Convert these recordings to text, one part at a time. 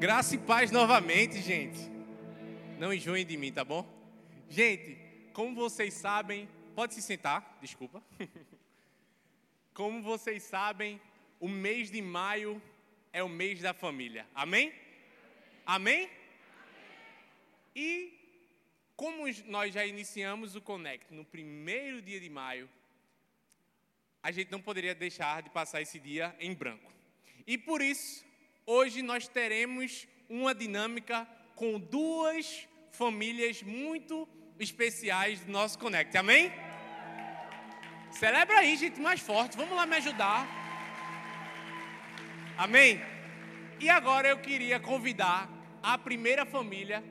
Graça e paz novamente, gente. Não enjoem de mim, tá bom? Gente, como vocês sabem, pode se sentar, desculpa. Como vocês sabem, o mês de maio é o mês da família. Amém? Amém? E como nós já iniciamos o Connect no primeiro dia de maio, a gente não poderia deixar de passar esse dia em branco. E por isso, hoje nós teremos uma dinâmica com duas famílias muito especiais do nosso Connect. Amém? Celebra aí, gente, mais forte. Vamos lá me ajudar. Amém? E agora eu queria convidar a primeira família.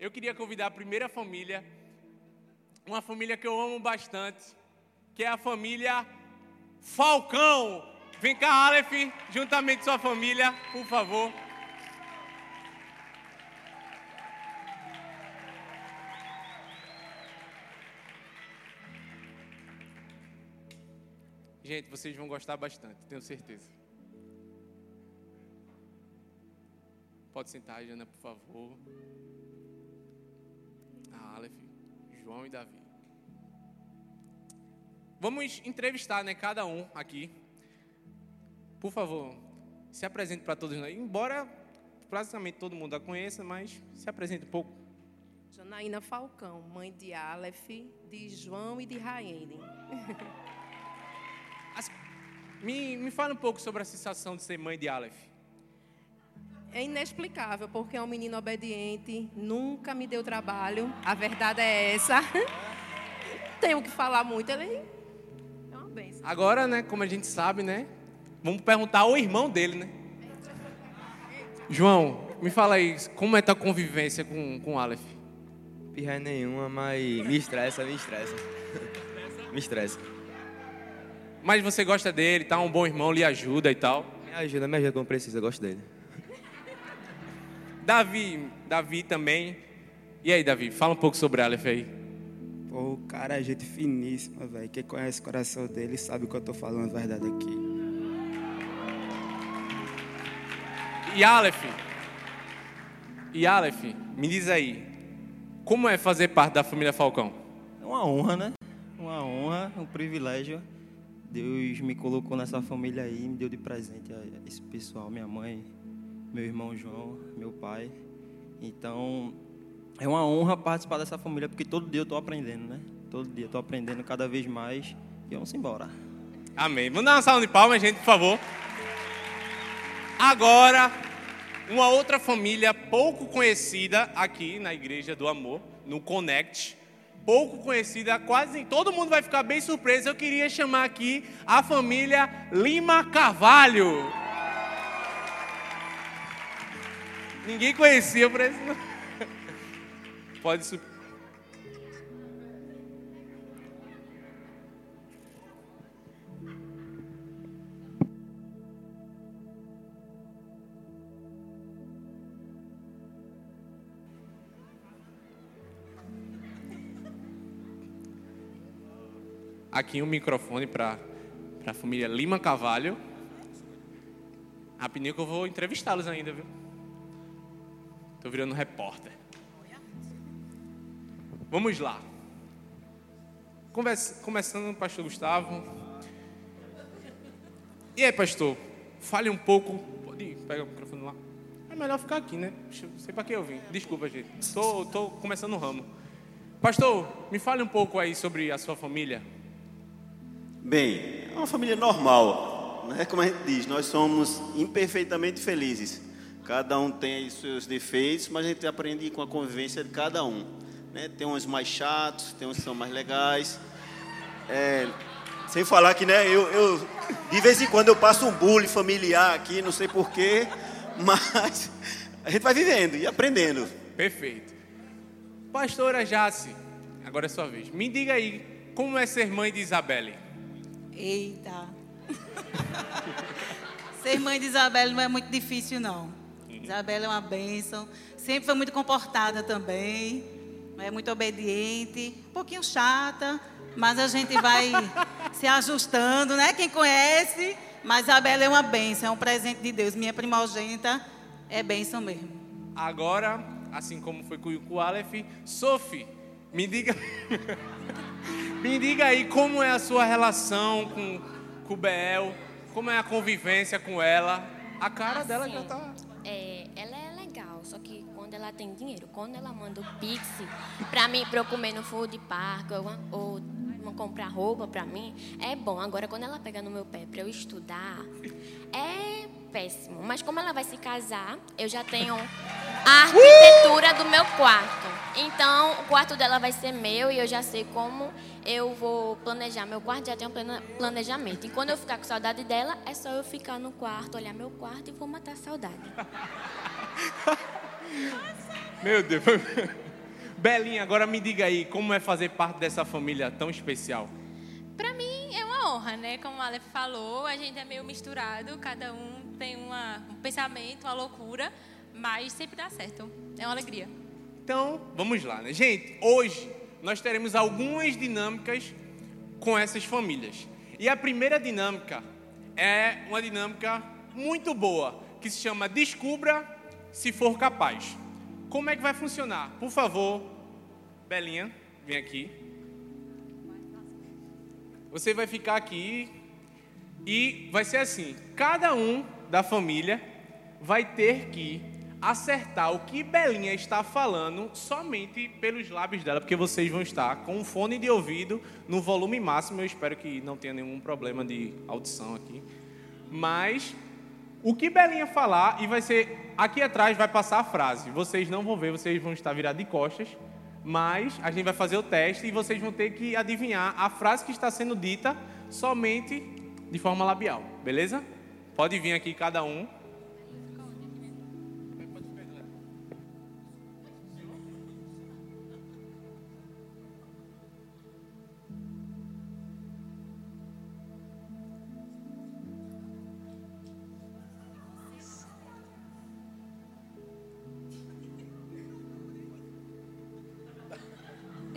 Eu queria convidar a primeira família, uma família que eu amo bastante, que é a família Falcão. Vem cá, Aleph, juntamente com sua família, por favor. Gente, vocês vão gostar bastante, tenho certeza. Pode sentar, Jana, por favor. Ah, Aleph, João e Davi. Vamos entrevistar, né, cada um aqui. Por favor, se apresente para todos nós. Embora praticamente todo mundo a conheça, mas se apresente um pouco. Janaína Falcão, mãe de Aleph, de João e de Raene. Me, me fala um pouco sobre a sensação de ser mãe de Aleph. É inexplicável, porque é um menino obediente, nunca me deu trabalho. A verdade é essa. Tenho que falar muito, ele é uma benção. Agora, né, como a gente sabe, né? Vamos perguntar ao irmão dele, né? João, me fala aí, como é tua convivência com, com Aleph? Pirra nenhuma, mas me estressa, me estressa. me estressa. Mas você gosta dele, tá? Um bom irmão, lhe ajuda e tal. Me ajuda, me ajuda quando precisa, eu gosto dele. Davi, Davi também. E aí, Davi, fala um pouco sobre Aleph aí. Pô, o cara é gente finíssima, velho. Quem conhece o coração dele sabe o que eu tô falando a verdade aqui. E Aleph, e Aleph, me diz aí, como é fazer parte da família Falcão? É uma honra, né? Uma honra, um privilégio. Deus me colocou nessa família aí, me deu de presente a esse pessoal, minha mãe, meu irmão João, meu pai. Então, é uma honra participar dessa família, porque todo dia eu estou aprendendo, né? Todo dia eu estou aprendendo cada vez mais. E vamos embora. Amém. Vamos dar uma salva de palmas, gente, por favor. Agora, uma outra família pouco conhecida aqui na Igreja do Amor, no Connect. Pouco conhecida, quase todo mundo vai ficar bem surpreso. Eu queria chamar aqui a família Lima Carvalho. Ninguém conhecia, isso. Pode subir. Aqui um microfone para a família Lima Cavalho. Rapidinho que eu vou entrevistá-los ainda, viu? Estou virando repórter. Vamos lá. Conversa, começando, pastor Gustavo. E aí, pastor? Fale um pouco. Pode ir, pega o microfone lá. É melhor ficar aqui, né? Não sei para que eu vim. Desculpa, gente. Estou, começando o ramo. Pastor, me fale um pouco aí sobre a sua família. Bem, é uma família normal, né? Como a gente diz, nós somos imperfeitamente felizes. Cada um tem seus defeitos, mas a gente aprende com a convivência de cada um. Né? Tem uns mais chatos, tem uns que são mais legais. É, sem falar que, né, eu, eu, de vez em quando eu passo um bullying familiar aqui, não sei porquê, mas a gente vai vivendo e aprendendo. Perfeito. Pastora Jace, agora é sua vez. Me diga aí, como é ser mãe de Isabelle? Eita. Ser mãe de Isabelle não é muito difícil, não. Isabelle é uma bênção. Sempre foi muito comportada também. É muito obediente. Um pouquinho chata, mas a gente vai se ajustando, né? Quem conhece, mas a Bela é uma bênção, é um presente de Deus. Minha primogênita é bênção mesmo. Agora, assim como foi com o Aleph, Sophie, me diga. me diga aí como é a sua relação com, com o Bel, como é a convivência com ela. A cara dela Assim, já tá. É, ela é legal, só que quando ela tem dinheiro, quando ela manda o Pix pra mim, pra eu comer no food park ou, ou comprar roupa pra mim, é bom. Agora, quando ela pega no meu pé pra eu estudar, é péssimo. Mas como ela vai se casar, eu já tenho a arquitetura do meu quarto. Então, o quarto dela vai ser meu e eu já sei como eu vou planejar meu quarto, já tenho um planejamento. E quando eu ficar com saudade dela, é só eu ficar no quarto, olhar meu quarto e vou matar a saudade. Meu Deus. Belinha, agora me diga aí, como é fazer parte dessa família tão especial? Pra mim é uma honra, né? Como a Aleph falou, a gente é meio misturado, cada um tem uma, um pensamento, uma loucura, mas sempre dá certo. É uma alegria. Então, vamos lá, né? Gente, hoje nós teremos algumas dinâmicas com essas famílias. E a primeira dinâmica é uma dinâmica muito boa, que se chama Descubra se for capaz. Como é que vai funcionar? Por favor, Belinha, vem aqui. Você vai ficar aqui e vai ser assim: cada um da família vai ter que acertar o que Belinha está falando somente pelos lábios dela, porque vocês vão estar com um fone de ouvido no volume máximo. Eu espero que não tenha nenhum problema de audição aqui. Mas o que Belinha falar, e vai ser aqui atrás vai passar a frase. Vocês não vão ver, vocês vão estar virados de costas. Mas a gente vai fazer o teste e vocês vão ter que adivinhar a frase que está sendo dita somente de forma labial, beleza? Pode vir aqui cada um.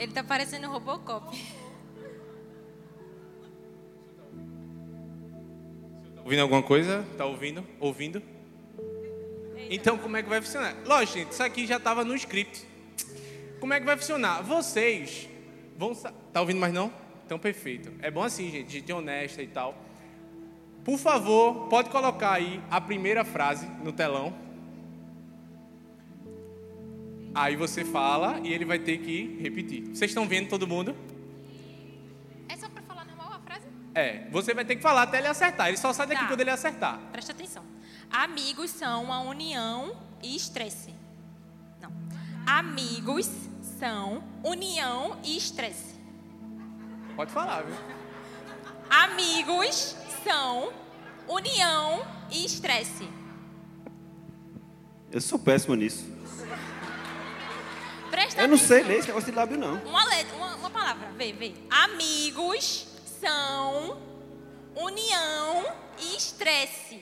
Ele tá parecendo um Robocop. Ouvindo alguma coisa? Tá ouvindo? Ouvindo? Então, como é que vai funcionar? Lógico, gente, isso aqui já estava no script. Como é que vai funcionar? Vocês vão. Tá ouvindo mais não? Então, perfeito. É bom assim, gente, gente honesta e tal. Por favor, pode colocar aí a primeira frase no telão. Aí você fala e ele vai ter que repetir. Vocês estão vendo todo mundo? É só pra falar normal a frase? É, você vai ter que falar até ele acertar. Ele só sai daqui Tá. quando ele acertar. Presta atenção. Amigos são uma união e estresse. Não. Amigos são união e estresse. Pode falar, viu? Amigos são união e estresse. Eu sou péssimo nisso. Presta Eu não sei atenção. ler esse negócio de lábio, não. Uma letra, uma, uma palavra, vê, vê. Amigos são união e estresse.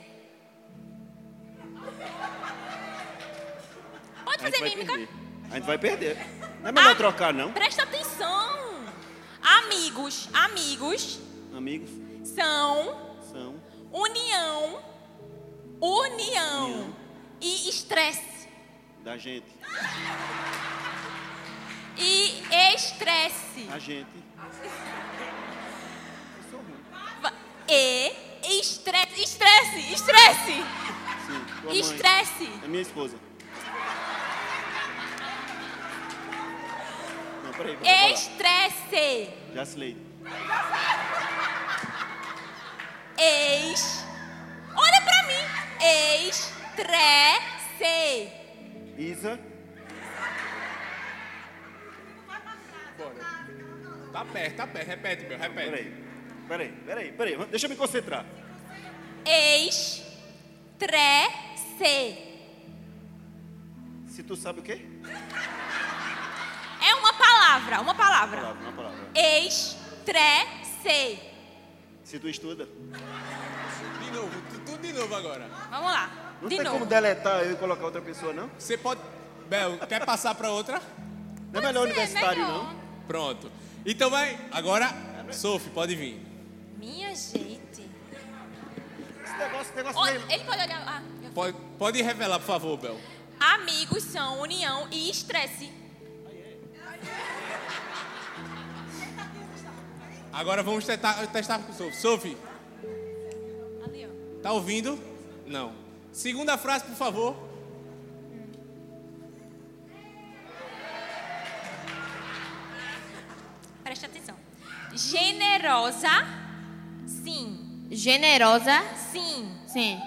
Pode fazer mímica? perder. A gente vai perder. Não é melhor trocar, não? Presta atenção. Amigos, amigos Amigos são são união, união e estresse. da gente. E estresse. A gente. Va- E estresse, estresse, estresse. Sim. Tua mãe. Estresse. É minha esposa. Não, peraí. peraí, vai lá. Estresse. Jacileide. Ex. Olha pra mim. Estresse. Isa. Tá perto, tá perto. Repete, meu, repete. Peraí. Peraí, peraí, peraí. Deixa eu me concentrar. Estresse. Se tu sabe o quê? É uma palavra, uma palavra. Palavra, uma palavra. Estresse. Se tu estuda. De novo, tu- tudo de novo agora. Vamos lá. Não De tem novo. como deletar eu e colocar outra pessoa, não? Você pode. Bel, quer passar pra outra? Não é melhor ser, universitário, melhor. não? Pronto. Então vai. Agora Sophie, pode vir. Minha gente. Esse negócio, esse negócio Olha, ele pode olhar. Ah, Pode, pode revelar, por favor, Bel. amigos são união e estresse. Agora vamos testar, testar com Sophie. Sophie, Ali, ó. tá ouvindo? Não. Segunda frase, por favor. Generosa. Sim. Generosa. Sim. Sim.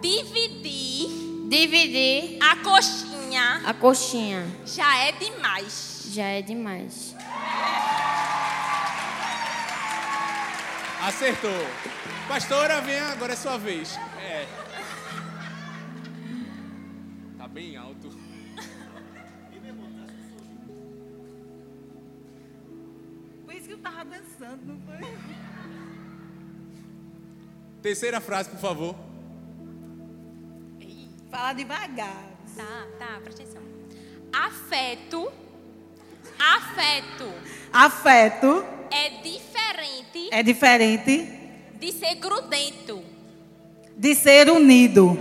Dividir Dividir a coxinha a coxinha. já é demais. Já é demais. Acertou. Pastora, vem, agora é sua vez. É. Tá bem alto. Por isso que eu tava dançando, não foi? Terceira frase, por favor. Fala devagar. Tá, tá, presta atenção. Afeto. Afeto Afeto é diferente é diferente de ser grudento. de ser unido.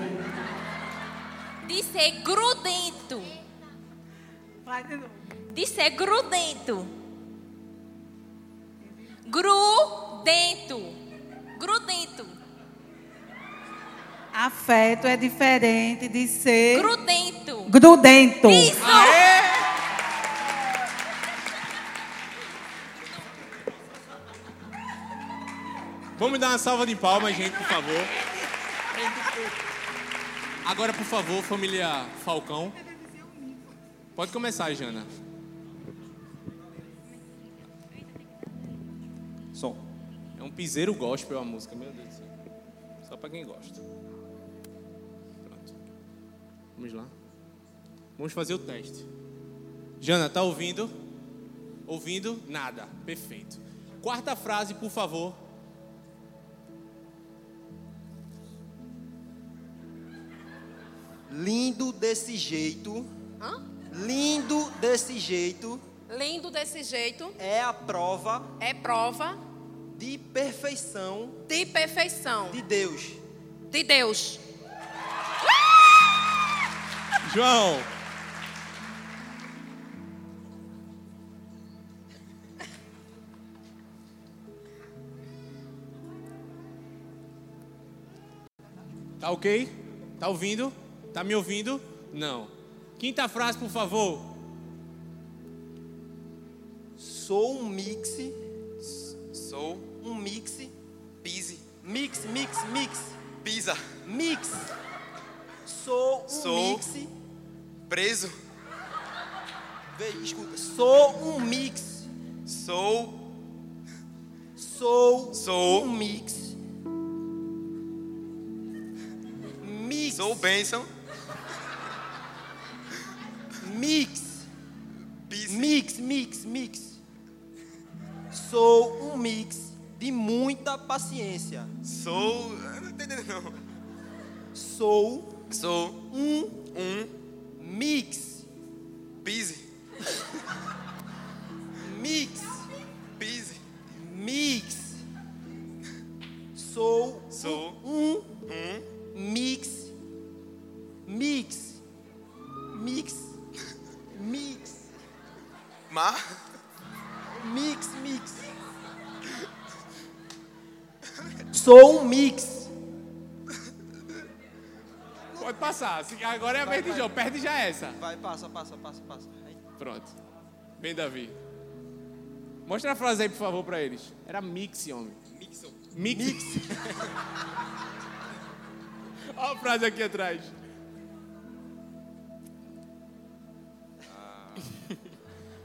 De ser grudento. Vai de novo. De ser grudento. Grudento. Grudento. Afeto é diferente de ser Grudento. grudento. Isso! Vamos dar uma salva de palmas, gente, por favor. Agora, por favor, família Falcão. Pode começar, Jana. Um piseiro gospel a música, meu Deus do céu. Só pra quem gosta. Pronto. Vamos lá. Vamos fazer o teste. Jana, tá ouvindo? Ouvindo? Nada. Perfeito. Quarta frase, por favor. Lindo desse jeito. Hã? Lindo desse jeito Lindo desse jeito é a prova é prova de perfeição de perfeição de Deus. de Deus. João. Tá ok? Tá ouvindo? Tá me ouvindo? Não. Quinta frase, por favor. Sou um mix. Sou um mix. Pise. Mix, mix, mix. Pisa. Mix. Sou um Sou- mix. Preso. Vê, escuta. Sou um mix. Sou. Sou, Sou. um mix. Mix. Sou bênção. Mix. Pise. Mix, mix, mix. Sou um mix de muita paciência. Sou. Não tô entendendo, não. Sou Sou um um mix. pise. Mix. Pise. Mix. Sou Sou Sou um mix. Pode passar. Agora é a vez de João. Perde já essa. Vai, passa, passa, passa, passa. Aí. Pronto. Bem, Davi. Mostra a frase aí, por favor, pra eles. Era mix, homem. Mixon. Mix. Olha a frase aqui atrás.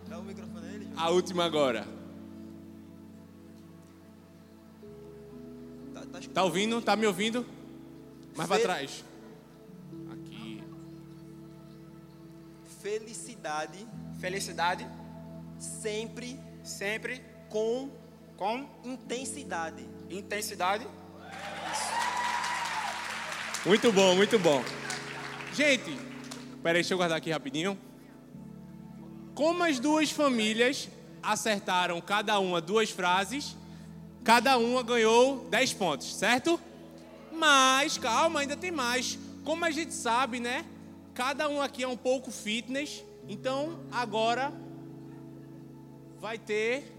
Dá o microfone a ele. A última agora. Tá, ouvindo? Tá me ouvindo? Mais pra Fe- trás. Aqui. Felicidade Felicidade sempre sempre com com intensidade. intensidade. Muito bom, muito bom. Gente, peraí, deixa eu guardar aqui rapidinho. Como as duas famílias acertaram cada uma duas frases, cada uma ganhou 10 pontos, certo? Mas, calma, ainda tem mais. Como a gente sabe, né? Cada um aqui é um pouco fitness. Então, agora vai ter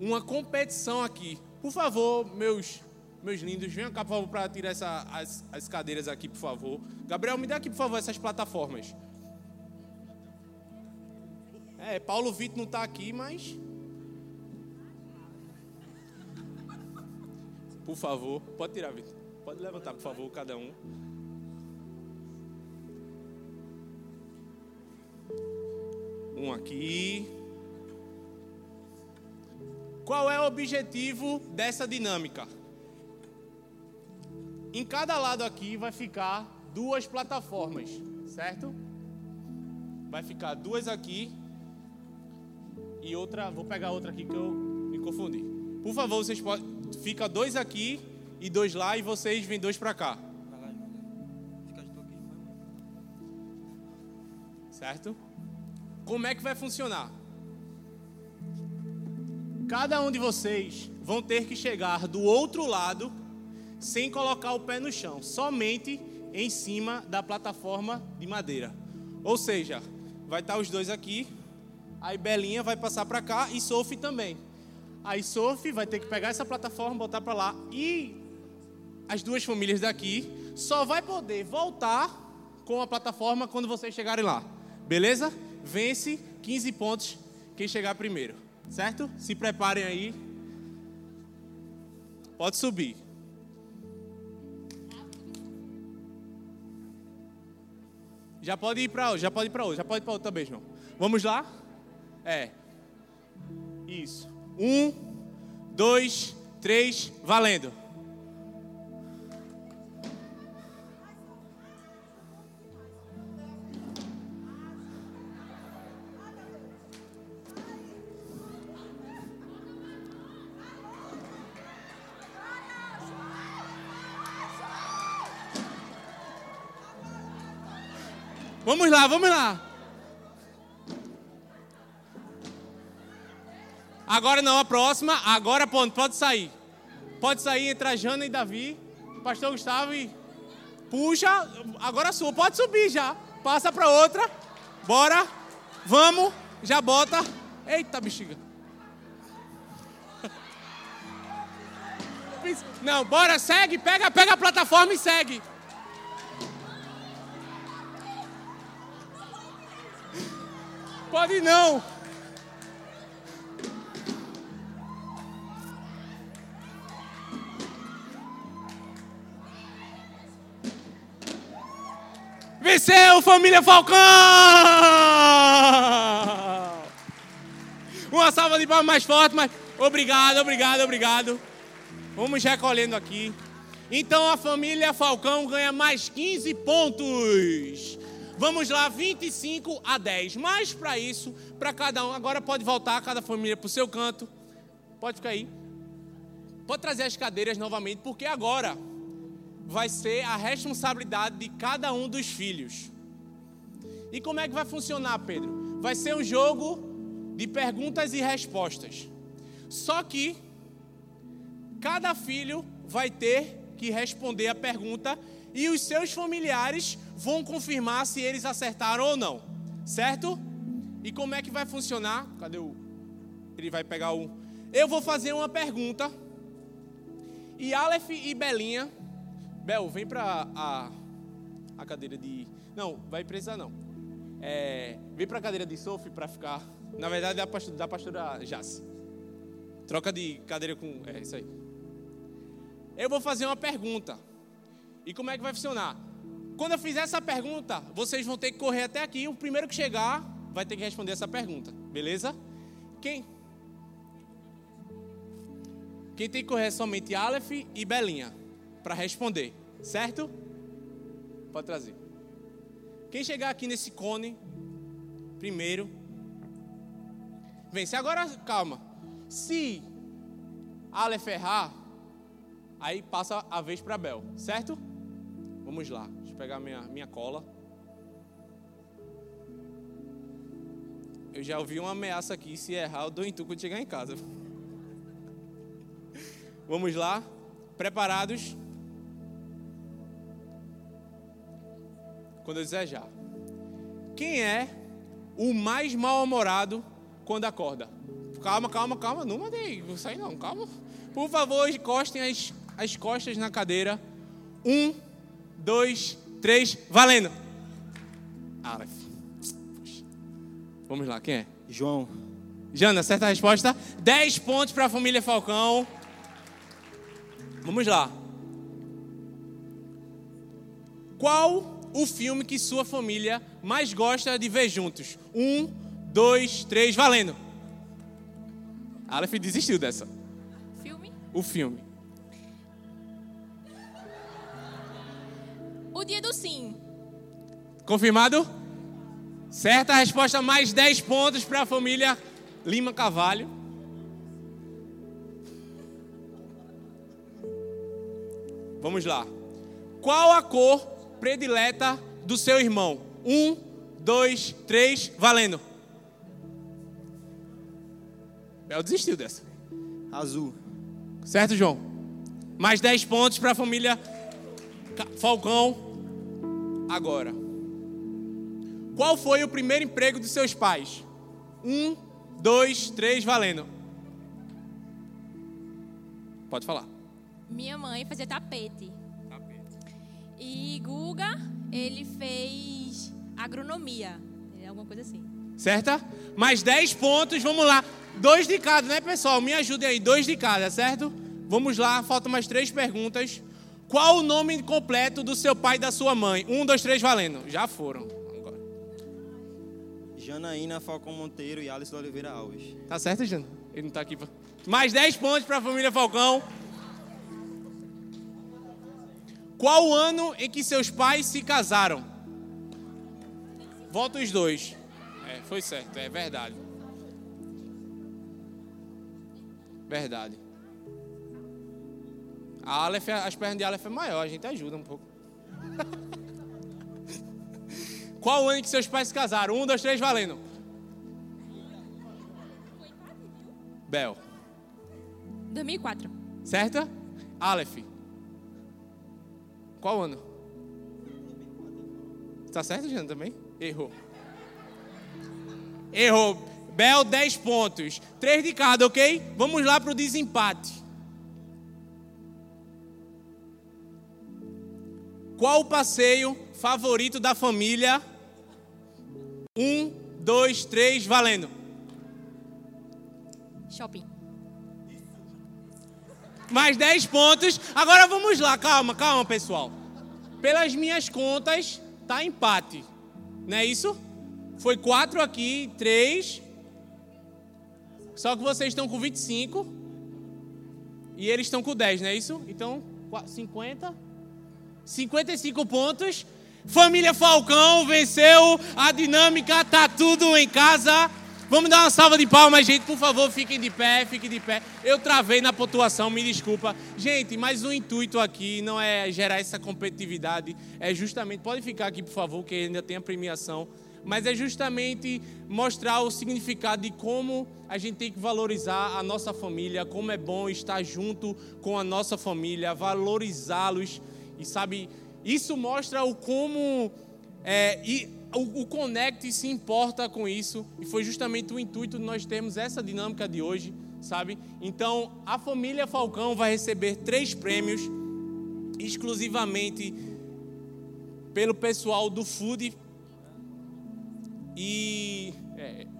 uma competição aqui. Por favor, meus meus lindos, venham cá, por favor, para tirar essa, as, as cadeiras aqui, por favor. Gabriel, me dá aqui, por favor, essas plataformas. É, Paulo Vitor não está aqui, mas. Por favor, pode tirar, Vitor. Pode levantar, por favor, cada um. Um aqui. Qual é o objetivo dessa dinâmica? Em cada lado aqui vai ficar duas plataformas, certo? Vai ficar duas aqui e outra. Vou pegar outra aqui que eu me confundi. Por favor, vocês podem. Fica dois aqui e dois lá e vocês vêm dois para cá. Certo? Como é que vai funcionar? Cada um de vocês vão ter que chegar do outro lado sem colocar o pé no chão, somente em cima da plataforma de madeira. Ou seja, vai estar os dois aqui, aí Belinha vai passar para cá e Sophie também. Aí Sophie vai ter que pegar essa plataforma, botar para lá e as duas famílias daqui só vai poder voltar com a plataforma quando vocês chegarem lá. Beleza? Vence 15 pontos quem chegar primeiro. Certo? Se preparem aí. Pode subir. Já pode ir para já pode ir para outro, já pode ir para outro também, João. Vamos lá? É. Isso. Um, dois, três, valendo. Vamos lá, vamos lá. Agora não, a próxima. Agora ponto, pode sair. Pode sair, entra Jana e Davi. Pastor Gustavo e. Puxa, agora sua. Pode subir já. Passa para outra. Bora. Vamos. Já bota. Eita, bexiga. Não, bora, segue. Pega, pega a plataforma e segue. Pode não. Venceu, família Falcão! Uma salva de palmas mais forte, mas obrigado, obrigado, obrigado. Vamos recolhendo aqui. Então a família Falcão ganha mais 15 pontos. Vamos lá, 25 a 10. Mas para isso, para cada um, agora pode voltar cada família para o seu canto. Pode ficar aí. Pode trazer as cadeiras novamente, porque agora vai ser a responsabilidade de cada um dos filhos. E como é que vai funcionar, Pedro? Vai ser um jogo de perguntas e respostas. Só que cada filho vai ter que responder a pergunta e os seus familiares vão confirmar se eles acertaram ou não, certo? E como é que vai funcionar? Cadê o. Ele vai pegar o. Eu vou fazer uma pergunta. E Aleph e Belinha. Bel, vem para a, a cadeira de. Não, vai precisar não. É, vem para a cadeira de Sophie para ficar. Na verdade, da pastora, da pastora Jace. Troca de cadeira com. É isso aí. Eu vou fazer uma pergunta. E como é que vai funcionar? Quando eu fizer essa pergunta, vocês vão ter que correr até aqui. O primeiro que chegar vai ter que responder essa pergunta, beleza? Quem? Quem tem que correr é somente Aleph e Belinha para responder, certo? Pode trazer. Quem chegar aqui nesse cone, primeiro, vence. Agora, calma. Se Aleph errar, aí passa a vez para Bel, certo? Vamos lá. Deixa eu pegar minha, minha cola. Eu já ouvi uma ameaça aqui, se errar, eu dou em tu quando chegar em casa. Vamos lá? Preparados? Quando eu já. Quem é o mais mal-humorado quando acorda? Calma, calma, calma. Não mandei sair não, calma. Por favor, encostem as, as costas na cadeira. Um, dois, três, valendo. Aleph. Vamos lá, quem é? João. Jana, certa resposta. 10 pontos para a família Falcão. Vamos lá. Qual o filme que sua família mais gosta de ver juntos? Um, dois, três, valendo. Aleph desistiu dessa. Filme? O filme. O Dia do Sim. Confirmado? Certa resposta, mais 10 pontos para a família Lima Cavalho. Vamos lá. Qual a cor predileta do seu irmão? Um, dois, três, valendo. Bel desistiu dessa. Azul. Certo, João? Mais 10 pontos para a família Falcão. Agora. Qual foi o primeiro emprego dos seus pais? Um, dois, três, valendo. Pode falar. Minha mãe fazia tapete. E Guga, ele fez agronomia. É alguma coisa assim. Certa? Mais 10 pontos, vamos lá. Dois de cada, né, pessoal? Me ajudem aí, dois de cada, certo? Vamos lá, faltam mais três perguntas. Qual o nome completo do seu pai e da sua mãe? Um, dois, três, valendo. Já foram. Agora. Janaína Falcão Monteiro e Alisson Oliveira Alves. Tá certo, Jana? Ele não tá aqui. Pra... Mais 10 pontos para a família Falcão. Qual o ano em que seus pais se casaram? Volta os dois. É, foi certo, é verdade. Verdade. A Aleph, as pernas de Aleph é maior, a gente ajuda um pouco. Qual o ano em que seus pais se casaram? Um, dois, três, valendo. Bel. 2004. Certa? Aleph. Qual ano? Tá certo, Jana, também? Errou. Errou. Bel, 10 pontos. 3 de cada, ok? Vamos lá para o desempate. Qual o passeio favorito da família? Um, dois, três, valendo. Shopping. Mais 10 pontos. Agora vamos lá, calma, calma, pessoal. Pelas minhas contas, tá empate. Não é isso? Foi 4 aqui, 3. Só que vocês estão com 25. E eles estão com 10, não é isso? Então, qua- 50. 55 pontos. Família Falcão venceu a dinâmica, tá tudo em casa. Vamos dar uma salva de palmas, gente, por favor, fiquem de pé, fiquem de pé. Eu travei na pontuação, me desculpa. Gente, mas o intuito aqui não é gerar essa competitividade, é justamente, pode ficar aqui, por favor, que ainda tem a premiação, mas é justamente mostrar o significado de como a gente tem que valorizar a nossa família, como é bom estar junto com a nossa família, valorizá-los. E sabe, isso mostra o como é, e o, o se importa com isso. E foi justamente o intuito de nós termos essa dinâmica de hoje, sabe? Então, a família Falcão vai receber três prêmios exclusivamente pelo pessoal do Food. E. é.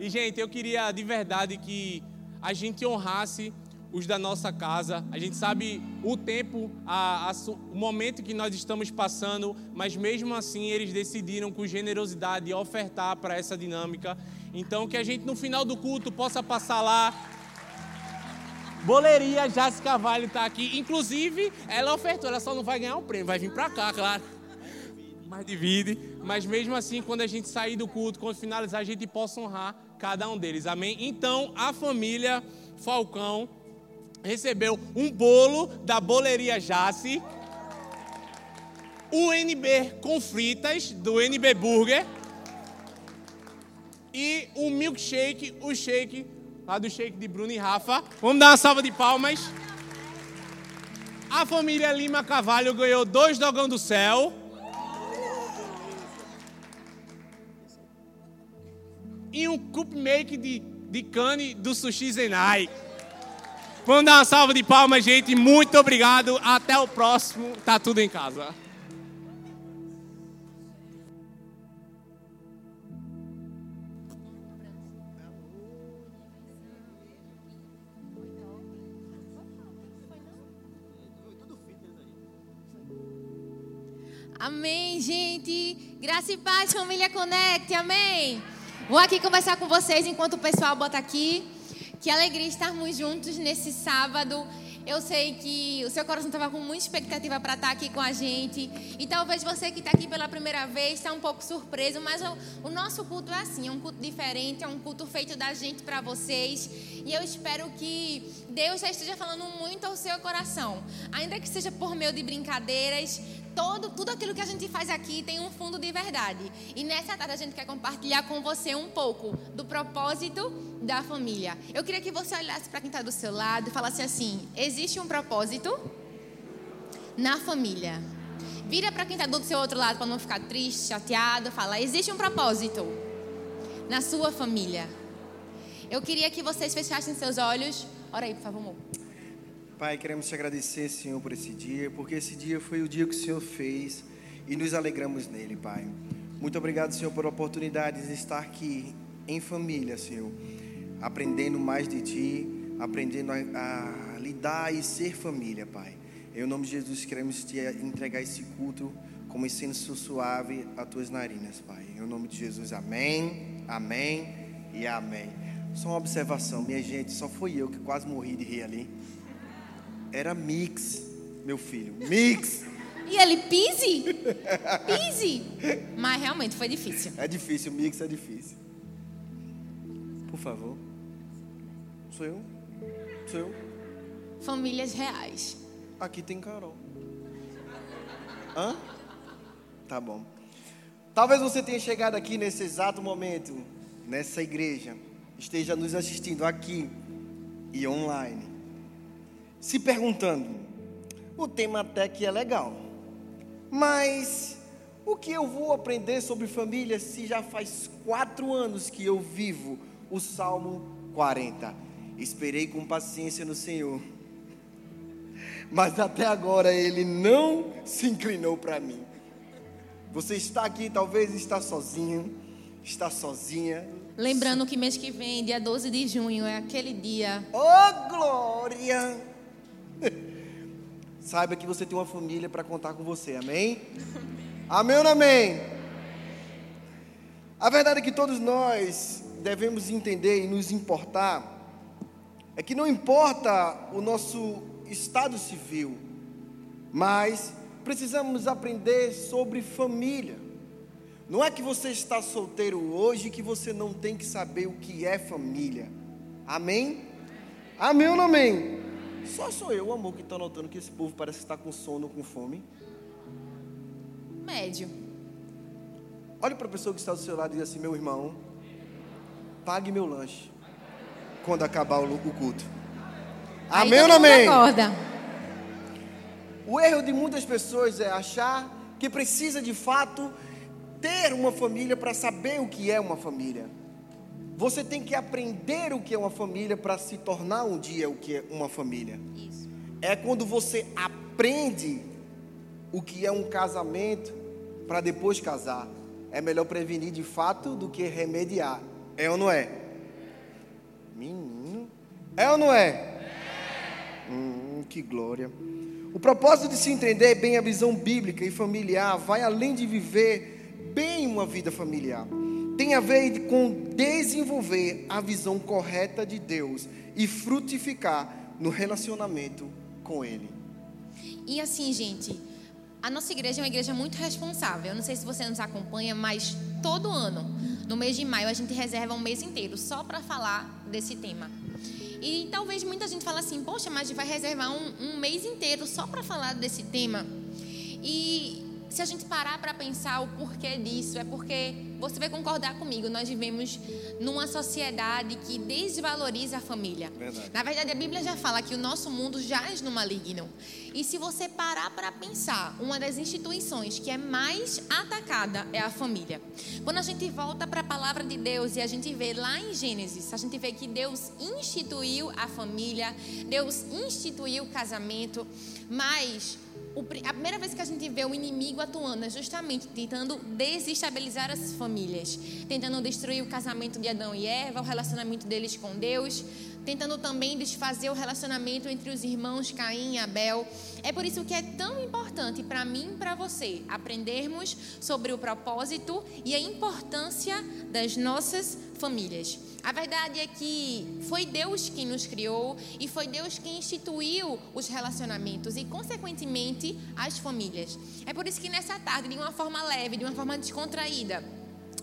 E, gente, eu queria de verdade que a gente honrasse os da nossa casa. A gente sabe o tempo, a, a o momento que nós estamos passando, mas mesmo assim eles decidiram com generosidade ofertar para essa dinâmica. Então, que a gente no final do culto possa passar lá. Boleria Jace Carvalho está aqui. Inclusive, ela ofertou, ela só não vai ganhar um prêmio, vai vir para cá, claro. Mas divide. Mas mesmo assim, quando a gente sair do culto, quando finalizar, a gente possa honrar cada um deles. Amém? Então, a família Falcão recebeu um bolo da boleria Jace, o NB com fritas do NB Burger E o milkshake, o shake, lá do shake de Bruno e Rafa. Vamos dar uma salva de palmas. A família Lima Cavalho ganhou dois dogão do céu. E um cupcake de, de cane do Sushi Zenai. Vamos dar uma salva de palmas, gente. Muito obrigado. Até o próximo. Tá tudo em casa. Amém, gente. Graça e paz, família Conecte. Amém. Vou aqui conversar com vocês enquanto o pessoal bota aqui. Que alegria estarmos juntos nesse sábado. Eu sei que o seu coração estava com muita expectativa para estar aqui com a gente. E talvez você que está aqui pela primeira vez está um pouco surpreso, mas o, o, nosso culto é assim, é um culto diferente, é um culto feito da gente para vocês. E eu espero que Deus já esteja falando muito ao seu coração. Ainda que seja por meio de brincadeiras, todo, tudo aquilo que a gente faz aqui tem um fundo de verdade. E nessa tarde a gente quer compartilhar com você um pouco do propósito da família. Eu queria que você olhasse para quem está do seu lado e falasse assim: existe um propósito na família. Vira para quem está do seu outro lado para não ficar triste, chateado. Fala: existe um propósito na sua família. Eu queria que vocês fechassem seus olhos. Ora aí, por favor, amor. Pai, queremos te agradecer, Senhor, por esse dia, porque esse dia foi o dia que o Senhor fez e nos alegramos nele, Pai. Muito obrigado, Senhor, por a oportunidade de estar aqui em família, Senhor, aprendendo mais de Ti, aprendendo a, a lidar e ser família, Pai. Em nome de Jesus, queremos te entregar esse culto como incenso suave a Tuas narinas, Pai. Em nome de Jesus, amém, amém e amém. Só uma observação, minha gente, só foi eu que quase morri de rir ali. Era mix, meu filho, mix. E ele, pise? Pise? Mas realmente foi difícil. É difícil, mix é difícil. Por favor. Sou eu? Sou eu? Famílias reais. Aqui tem Carol. Hã? Tá bom. Talvez você tenha chegado aqui nesse exato momento, nessa igreja, esteja nos assistindo aqui e online, se perguntando: o tema até que é legal, mas o que eu vou aprender sobre família se já faz quatro anos que eu vivo o Salmo 40? Esperei com paciência no Senhor, mas até agora Ele não se inclinou para mim. Você está aqui, talvez está sozinho, está sozinha. Lembrando que mês que vem, dia 12 de junho, é aquele dia. Oh, glória! Saiba que você tem uma família para contar com você, amém? Amém ou amém? A verdade é que todos nós devemos entender e nos importar é que não importa o nosso estado civil, mas precisamos aprender sobre família. Não é que você está solteiro hoje que você não tem que saber o que é família. Amém? Amém ou não amém? Só sou eu, amor, que está notando que esse povo parece estar com sono, com fome. Médio. Olhe para a pessoa que está do seu lado e diz assim: meu irmão, pague meu lanche quando acabar o culto. Amém ou não amém? Acorda. O erro de muitas pessoas é achar que precisa de fato ter uma família para saber o que é uma família. Você tem que aprender o que é uma família para se tornar um dia o que é uma família. Isso. É quando você aprende o que é um casamento para depois casar. É melhor prevenir de fato do que remediar. É ou não é? Menino. É ou não é? Hum, que glória. O propósito de se entender bem a visão bíblica e familiar vai além de viver bem uma vida familiar. Tem a ver com desenvolver a visão correta de Deus e frutificar no relacionamento com Ele. E assim, gente, a nossa igreja é uma igreja muito responsável. Eu não sei se você nos acompanha, mas todo ano, no mês de maio, a gente reserva um mês inteiro só para falar desse tema. E talvez muita gente fale assim, poxa, mas vai reservar um, um mês inteiro só para falar desse tema. E se a gente parar para pensar o porquê disso, é porque você vai concordar comigo, nós vivemos numa sociedade que desvaloriza a família. Verdade. Na verdade, a Bíblia já fala que o nosso mundo jaz no maligno. E se você parar para pensar, uma das instituições que é mais atacada é a família. Quando a gente volta para a palavra de Deus e a gente vê lá em Gênesis, a gente vê que Deus instituiu a família, Deus instituiu o casamento, mas a primeira vez que a gente vê o inimigo atuando é justamente tentando desestabilizar as famílias, tentando destruir o casamento de Adão e Eva, o relacionamento deles com Deus, tentando também desfazer o relacionamento entre os irmãos Caim e Abel. É por isso que é tão importante para mim e para você aprendermos sobre o propósito e a importância das nossas famílias. A verdade é que foi Deus quem nos criou e foi Deus quem instituiu os relacionamentos e, consequentemente, as famílias. É por isso que nessa tarde, de uma forma leve, de uma forma descontraída,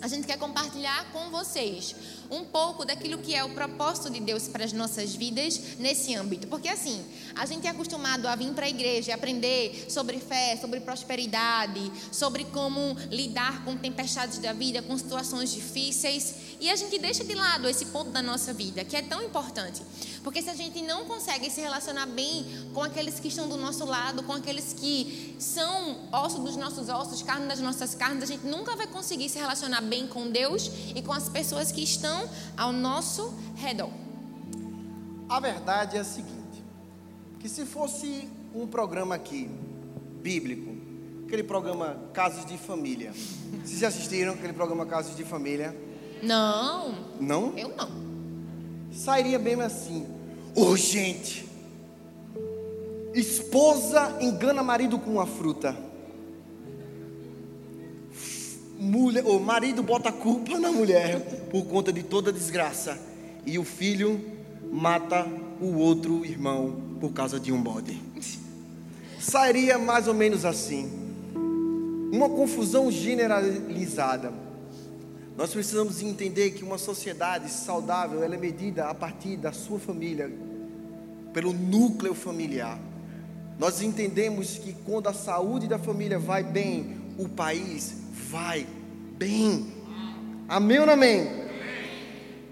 a gente quer compartilhar com vocês um pouco daquilo que é o propósito de Deus para as nossas vidas nesse âmbito. Porque assim, a gente é acostumado a vir para a igreja e aprender sobre fé, sobre prosperidade, sobre como lidar com tempestades da vida, com situações difíceis, e a gente deixa de lado esse ponto da nossa vida, que é tão importante. Porque se a gente não consegue se relacionar bem com aqueles que estão do nosso lado, com aqueles que são osso dos nossos ossos, carne das nossas carnes, a gente nunca vai conseguir se relacionar bem com Deus e com as pessoas que estão ao nosso redor. A verdade é a seguinte: que se fosse um programa aqui, bíblico, aquele programa Casos de Família. Vocês já assistiram aquele programa Casos de Família? Não, Não? eu não. Sairia bem assim. Urgente. Esposa engana marido com uma fruta. Mulher, o marido bota a culpa na mulher por conta de toda desgraça. E o filho mata o outro irmão por causa de um bode. Sairia mais ou menos assim. Uma confusão generalizada. Nós precisamos entender que uma sociedade saudável é medida a partir da sua família, pelo núcleo familiar. Nós entendemos que quando a saúde da família vai bem, o país vai bem. Amém ou não amém?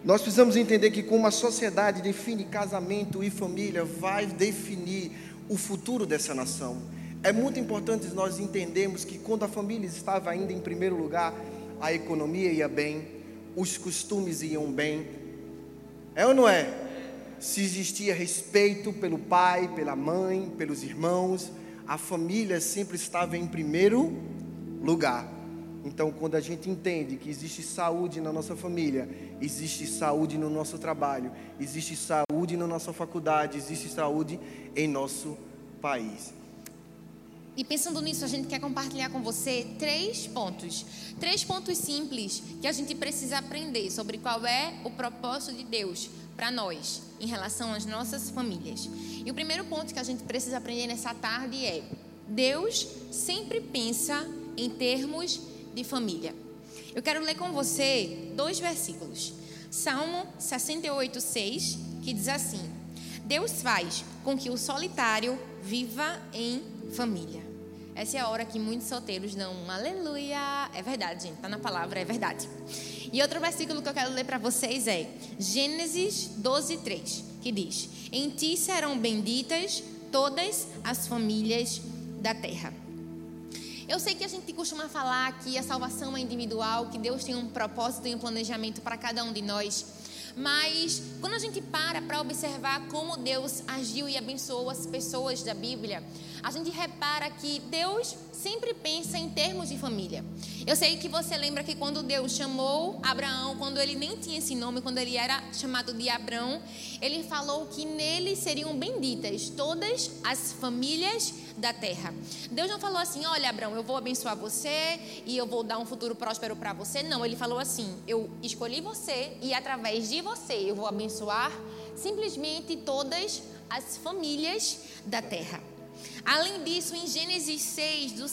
Nós precisamos entender que como a sociedade define casamento e família, vai definir o futuro dessa nação. É muito importante nós entendermos que quando a família estava ainda em primeiro lugar, a economia ia bem, os costumes iam bem. É ou não é? Se existia respeito pelo pai, pela mãe, pelos irmãos, a família sempre estava em primeiro lugar. Então, quando a gente entende que existe saúde na nossa família, existe saúde no nosso trabalho, existe saúde na nossa faculdade, existe saúde em nosso país. E pensando nisso, a gente quer compartilhar com você três pontos. Três pontos simples que a gente precisa aprender sobre qual é o propósito de Deus para nós em relação às nossas famílias. E o primeiro ponto que a gente precisa aprender nessa tarde é: Deus sempre pensa em termos de família. Eu quero ler com você dois versículos. Salmo 68, 6, que diz assim: Deus faz com que o solitário viva em família. Essa é a hora que muitos solteiros dão um aleluia. É verdade, gente, tá na palavra, é verdade. E outro versículo que eu quero ler para vocês é Gênesis 12, 3, que diz: Em ti serão benditas todas as famílias da terra. Eu sei que a gente costuma falar que a salvação é individual, que Deus tem um propósito e um planejamento para cada um de nós. Mas quando a gente para para observar como Deus agiu e abençoou as pessoas da Bíblia, a gente repara que Deus sempre pensa em termos de família. Eu sei que você lembra que quando Deus chamou Abraão, quando ele nem tinha esse nome, quando ele era chamado de Abrão, ele falou que nele seriam benditas todas as famílias da terra. Deus não falou assim: "Olha, Abraão, eu vou abençoar você e eu vou dar um futuro próspero para você". Não, ele falou assim: "Eu escolhi você e através de você eu vou abençoar simplesmente todas as famílias da terra". Além disso, em Gênesis 6, do,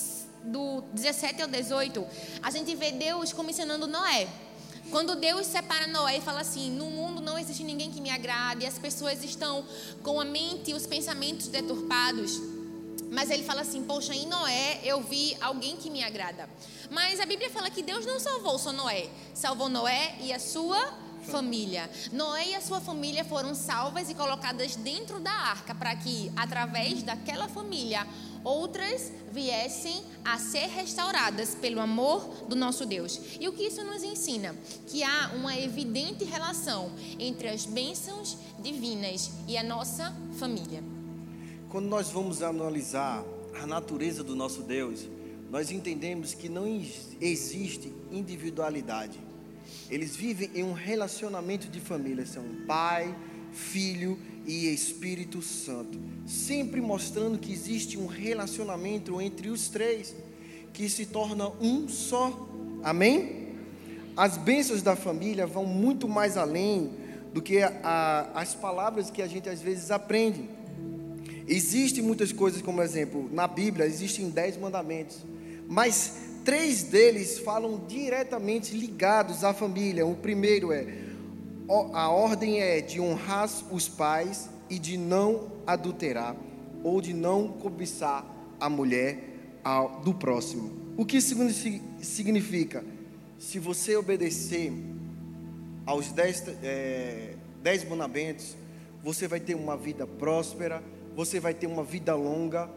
do 17 ao 18, a gente vê Deus comissionando Noé. Quando Deus separa Noé e fala assim: No mundo não existe ninguém que me agrade, as pessoas estão com a mente e os pensamentos deturpados. Mas ele fala assim: Poxa, em Noé eu vi alguém que me agrada. Mas a Bíblia fala que Deus não salvou só Noé, salvou Noé e a sua família. Noé e a sua família foram salvas e colocadas dentro da arca para que, através daquela família, outras viessem a ser restauradas pelo amor do nosso Deus. E o que isso nos ensina? Que há uma evidente relação entre as bênçãos divinas e a nossa família. Quando nós vamos analisar a natureza do nosso Deus, nós entendemos que não existe individualidade. Eles vivem em um relacionamento de família, são pai, filho e Espírito Santo, sempre mostrando que existe um relacionamento entre os três, que se torna um só. Amém? As bênçãos da família vão muito mais além do que a, as palavras que a gente às vezes aprende. Existem muitas coisas, como exemplo, na Bíblia existem dez mandamentos, mas três deles falam diretamente ligados à família. O primeiro é a ordem é de honrar os pais e de não adulterar ou de não cobiçar a mulher do próximo. O que significa? Se você obedecer aos dez, é, dez mandamentos, você vai ter uma vida próspera, você vai ter uma vida longa.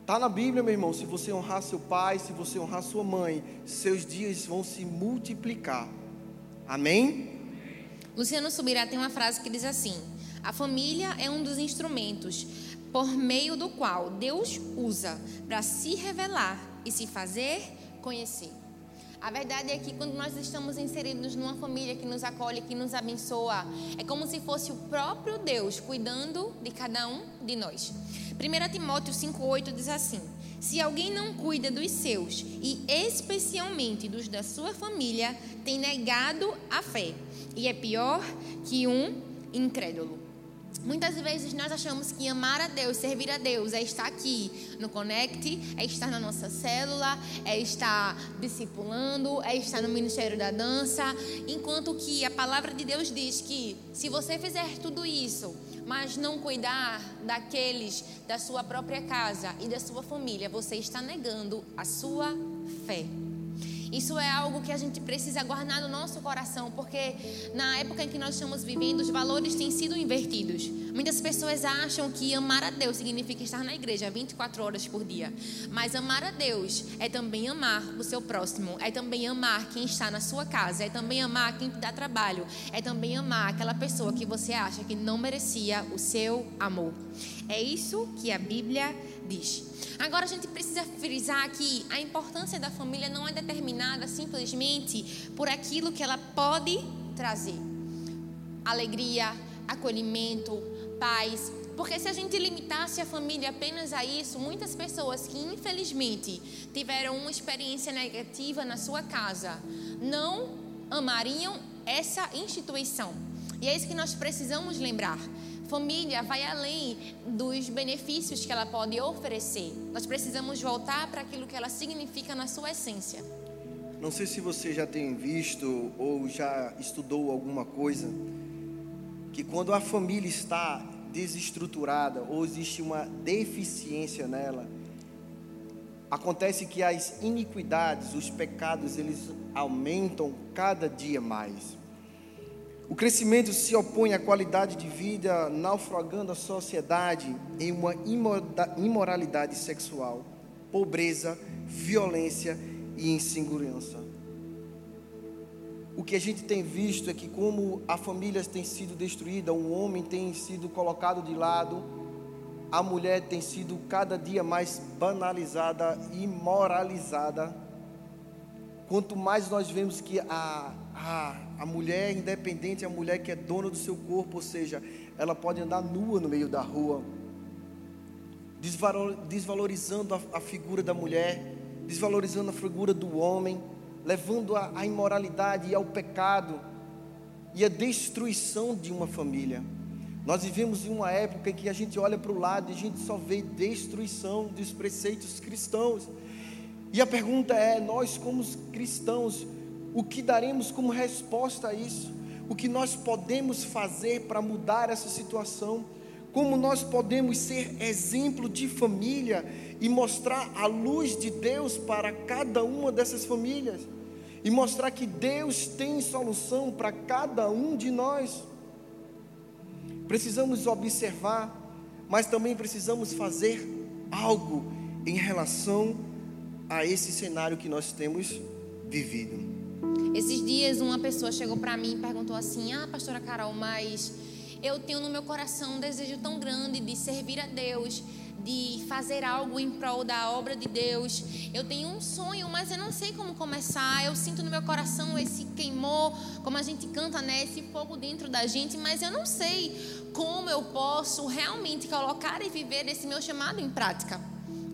Está na Bíblia, meu irmão. Se você honrar seu pai, se você honrar sua mãe, seus dias vão se multiplicar. Amém? Luciano Subirá tem uma frase que diz assim: A família é um dos instrumentos por meio do qual Deus usa para se revelar e se fazer conhecer. A verdade é que quando nós estamos inseridos numa família que nos acolhe, que nos abençoa, é como se fosse o próprio Deus cuidando de cada um de nós. 1 Timóteo 5,8 diz assim: Se alguém não cuida dos seus, e especialmente dos da sua família, tem negado a fé, e é pior que um incrédulo. Muitas vezes nós achamos que amar a Deus, servir a Deus, é estar aqui no Connect, é estar na nossa célula, é estar discipulando, é estar no Ministério da Dança, enquanto que a palavra de Deus diz que se você fizer tudo isso, mas não cuidar daqueles da sua própria casa e da sua família, você está negando a sua fé. Isso é algo que a gente precisa guardar no nosso coração, porque na época em que nós estamos vivendo, os valores têm sido invertidos. Muitas pessoas acham que amar a Deus significa estar na igreja 24 horas por dia. Mas amar a Deus é também amar o seu próximo, é também amar quem está na sua casa, é também amar quem te dá trabalho, é também amar aquela pessoa que você acha que não merecia o seu amor. É isso que a Bíblia diz. Agora a gente precisa frisar que a importância da família não é determinada simplesmente por aquilo que ela pode trazer: alegria, acolhimento, paz. Porque se a gente limitasse a família apenas a isso, muitas pessoas que infelizmente tiveram uma experiência negativa na sua casa não amariam essa instituição. E é isso que nós precisamos lembrar. Família vai além dos benefícios que ela pode oferecer. Nós precisamos voltar para aquilo que ela significa na sua essência. Não sei se você já tem visto ou já estudou alguma coisa que quando a família está desestruturada ou existe uma deficiência nela, acontece que as iniquidades, os pecados, eles aumentam cada dia mais. O crescimento se opõe à qualidade de vida, naufragando a sociedade em uma imoralidade sexual, pobreza, violência e insegurança. O que a gente tem visto é que, como a família tem sido destruída, o homem tem sido colocado de lado, a mulher tem sido cada dia mais banalizada e moralizada. Quanto mais nós vemos que a, a a mulher independente é a mulher que é dona do seu corpo, ou seja, ela pode andar nua no meio da rua, desvalorizando a, figura da mulher, desvalorizando a figura do homem, levando a imoralidade e ao pecado e a destruição de uma família. Nós vivemos em uma época em que a gente olha para o lado e a gente só vê destruição dos preceitos cristãos. E a pergunta é: nós, como cristãos, o que daremos como resposta a isso? O que nós podemos fazer para mudar essa situação? como nós podemos ser exemplo de família e mostrar a luz de Deus para cada uma dessas famílias e mostrar que Deus tem solução para cada um de nós. Precisamos observar, mas também precisamos fazer algo em relação a esse cenário que nós temos vivido. Esses dias uma pessoa chegou para mim e perguntou assim: "Ah, pastora Carol, mas eu tenho no meu coração um desejo tão grande de servir a Deus, de fazer algo em prol da obra de Deus. Eu tenho um sonho, mas eu não sei como começar. Eu sinto no meu coração esse queimou, como a gente canta, né? Esse fogo dentro da gente, mas eu não sei como eu posso realmente colocar e viver esse meu chamado em prática.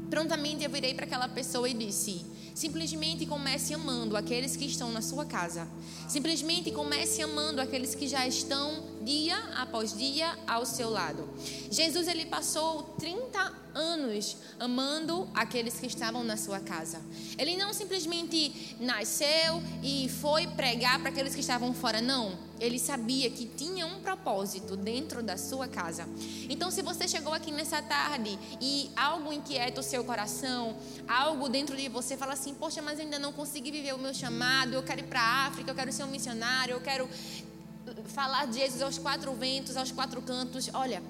Prontamente eu virei para aquela pessoa e disse: Simplesmente comece amando aqueles que estão na sua casa. Simplesmente comece amando aqueles que já estão dia após dia ao seu lado. Jesus ele passou 30 anos amando aqueles que estavam na sua casa. Ele não simplesmente nasceu e foi pregar para aqueles que estavam fora, não. Ele sabia que tinha um propósito dentro da sua casa. Então, se você chegou aqui nessa tarde e algo inquieta o seu coração, algo dentro de você fala assim: Poxa, mas ainda não consegui viver o meu chamado, eu quero ir para a África, eu quero ser um missionário, eu quero falar de Jesus aos quatro ventos, aos quatro cantos. Olha,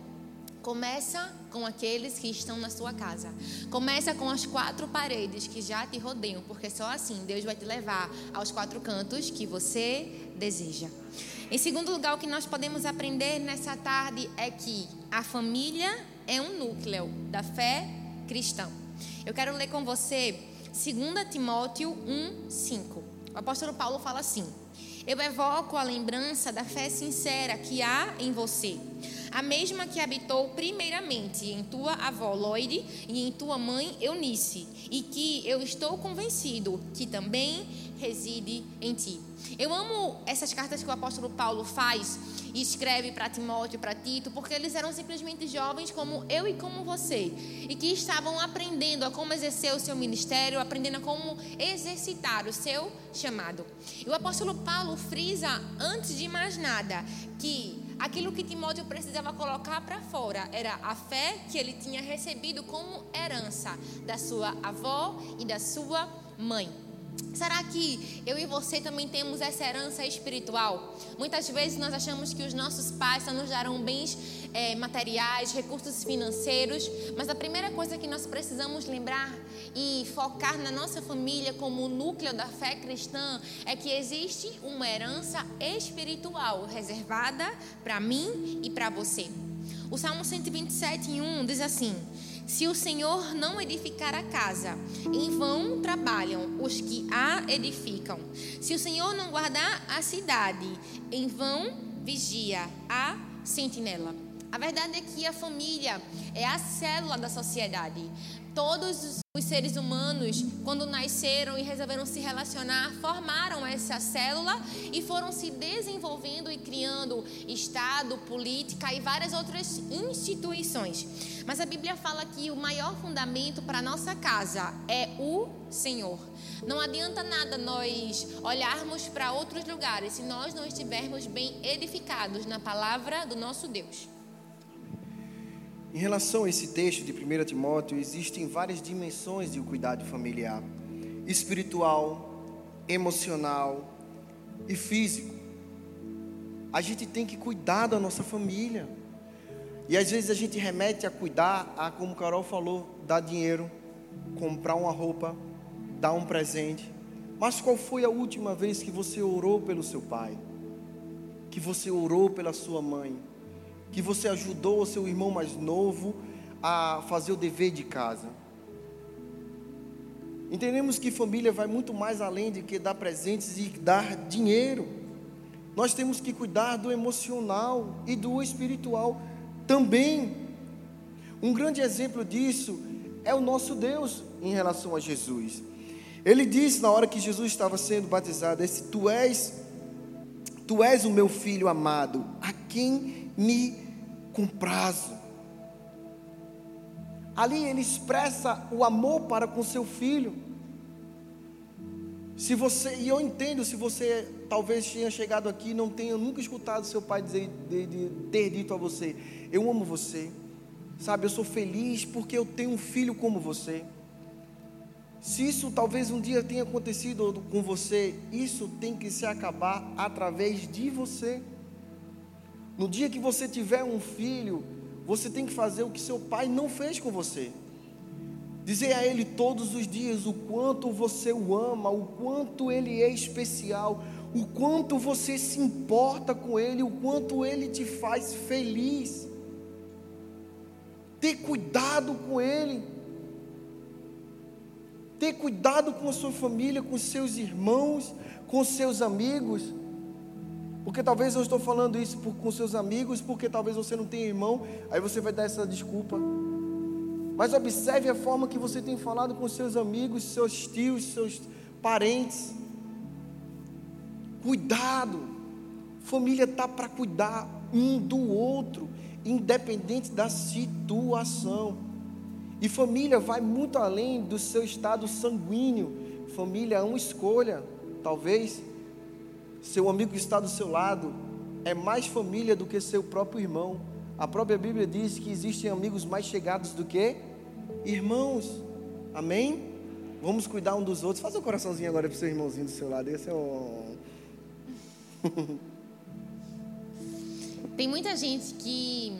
Começa com aqueles que estão na sua casa. Começa com as quatro paredes que já te rodeiam, porque só assim Deus vai te levar aos quatro cantos que você deseja. Em segundo lugar, o que nós podemos aprender nessa tarde é que a família é um núcleo da fé cristã. Eu quero ler com você 2 Timóteo 1:5. O apóstolo Paulo fala assim: Eu evoco a lembrança da fé sincera que há em você a mesma que habitou primeiramente em tua avó Loide e em tua mãe Eunice, e que eu estou convencido que também reside em ti. Eu amo essas cartas que o apóstolo Paulo faz e escreve para Timóteo para Tito, porque eles eram simplesmente jovens como eu e como você, e que estavam aprendendo a como exercer o seu ministério, aprendendo a como exercitar o seu chamado. E o apóstolo Paulo frisa, antes de mais nada, que aquilo que Timóteo precisava colocar para fora era a fé que ele tinha recebido como herança da sua avó e da sua mãe. Será que eu e você também temos essa herança espiritual? Muitas vezes nós achamos que os nossos pais só nos darão bens é, materiais, recursos financeiros, mas a primeira coisa que nós precisamos lembrar e focar na nossa família como núcleo da fé cristã é que existe uma herança espiritual reservada para mim e para você. O Salmo 127, 1 diz assim. Se o Senhor não edificar a casa, em vão trabalham os que a edificam. Se o Senhor não guardar a cidade, em vão vigia a sentinela. A verdade é que a família é a célula da sociedade. Todos os seres humanos, quando nasceram e resolveram se relacionar, formaram essa célula e foram se desenvolvendo e criando Estado, política e várias outras instituições. Mas a Bíblia fala que o maior fundamento para a nossa casa é o Senhor. Não adianta nada nós olharmos para outros lugares se nós não estivermos bem edificados na palavra do nosso Deus. Em relação a esse texto de 1 Timóteo, existem várias dimensões de cuidado familiar: espiritual, emocional e físico. A gente tem que cuidar da nossa família. E às vezes a gente remete a cuidar, a como Carol falou, dar dinheiro, comprar uma roupa, dar um presente. Mas qual foi a última vez que você orou pelo seu pai? Que você orou pela sua mãe? Que você ajudou o seu irmão mais novo a fazer o dever de casa. Entendemos que família vai muito mais além de que dar presentes e dar dinheiro. Nós temos que cuidar do emocional e do espiritual também. Um grande exemplo disso é o nosso Deus em relação a Jesus. Ele disse na hora que Jesus estava sendo batizado: esse, Tu és, tu és o meu filho amado, a quem me comprazo. Ali ele expressa o amor para com seu filho. Se você, e eu entendo se você talvez tenha chegado aqui e não tenha nunca escutado seu pai dizer, de, de, ter dito a você: Eu amo você, sabe, eu sou feliz porque eu tenho um filho como você. Se isso talvez um dia tenha acontecido com você, isso tem que se acabar através de você. No dia que você tiver um filho, você tem que fazer o que seu pai não fez com você. Dizer a ele todos os dias o quanto você o ama, o quanto ele é especial, o quanto você se importa com ele, o quanto ele te faz feliz. Ter cuidado com ele. Ter cuidado com a sua família, com seus irmãos, com seus amigos. Porque talvez eu estou falando isso por, com seus amigos, porque talvez você não tenha irmão, aí você vai dar essa desculpa. Mas observe a forma que você tem falado com seus amigos, seus tios, seus parentes. Cuidado. Família tá para cuidar um do outro, independente da situação. E família vai muito além do seu estado sanguíneo. Família é uma escolha. Talvez seu amigo que está do seu lado é mais família do que seu próprio irmão. A própria Bíblia diz que existem amigos mais chegados do que irmãos. Amém? Vamos cuidar um dos outros. Faz um coraçãozinho agora para o seu irmãozinho do seu lado. Esse é um. Tem muita gente que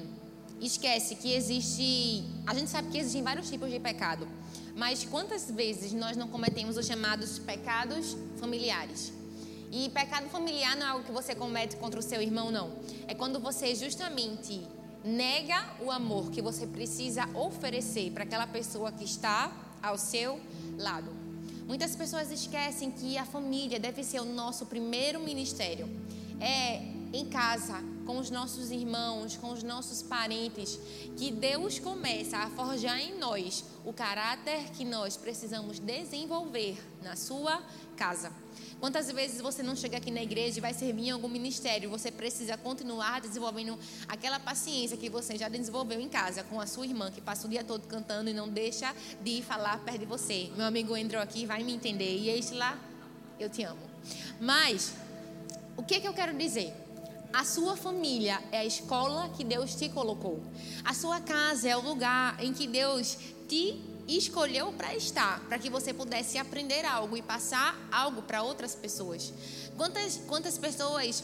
esquece que existe. A gente sabe que existem vários tipos de pecado. Mas quantas vezes nós não cometemos os chamados pecados familiares? E pecado familiar não é algo que você comete contra o seu irmão, não. É quando você justamente nega o amor que você precisa oferecer para aquela pessoa que está ao seu lado. Muitas pessoas esquecem que a família deve ser o nosso primeiro ministério. É em casa, com os nossos irmãos, com os nossos parentes, que Deus começa a forjar em nós o caráter que nós precisamos desenvolver na sua casa. Quantas vezes você não chega aqui na igreja e vai servir em algum ministério? Você precisa continuar desenvolvendo aquela paciência que você já desenvolveu em casa com a sua irmã, que passa o dia todo cantando e não deixa de falar perto de você. Meu amigo entrou aqui vai me entender. E este lá, eu te amo. Mas, o que, é que eu quero dizer? A sua família é a escola que Deus te colocou. A sua casa é o lugar em que Deus te escolheu para estar, para que você pudesse aprender algo e passar algo para outras pessoas. Quantas, quantas pessoas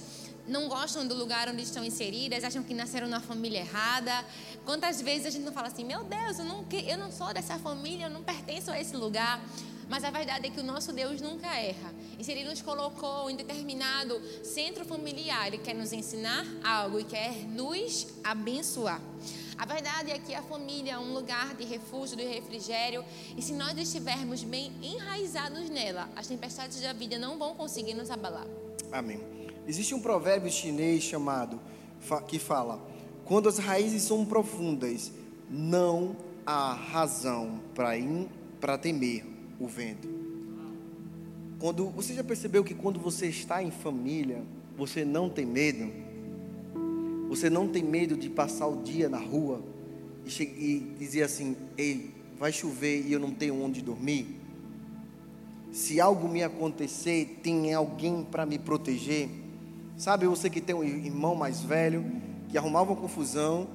não gostam do lugar onde estão inseridas, acham que nasceram na família errada. Quantas vezes a gente não fala assim, meu Deus, eu não, eu não sou dessa família, eu não pertenço a esse lugar. Mas a verdade é que o nosso Deus nunca erra. E se Ele nos colocou em determinado centro familiar, Ele quer nos ensinar algo e quer nos abençoar. A verdade é que a família é um lugar de refúgio, de refrigério, e se nós estivermos bem enraizados nela, as tempestades da vida não vão conseguir nos abalar. Amém. Existe um provérbio chinês chamado que fala: quando as raízes são profundas, não há razão para temer o vento. Quando você já percebeu que quando você está em família, você não tem medo? Você não tem medo de passar o dia na rua e, e dizer assim: ei, vai chover e eu não tenho onde dormir? Se algo me acontecer, tem alguém para me proteger? Sabe, você que tem um irmão mais velho que arrumava uma confusão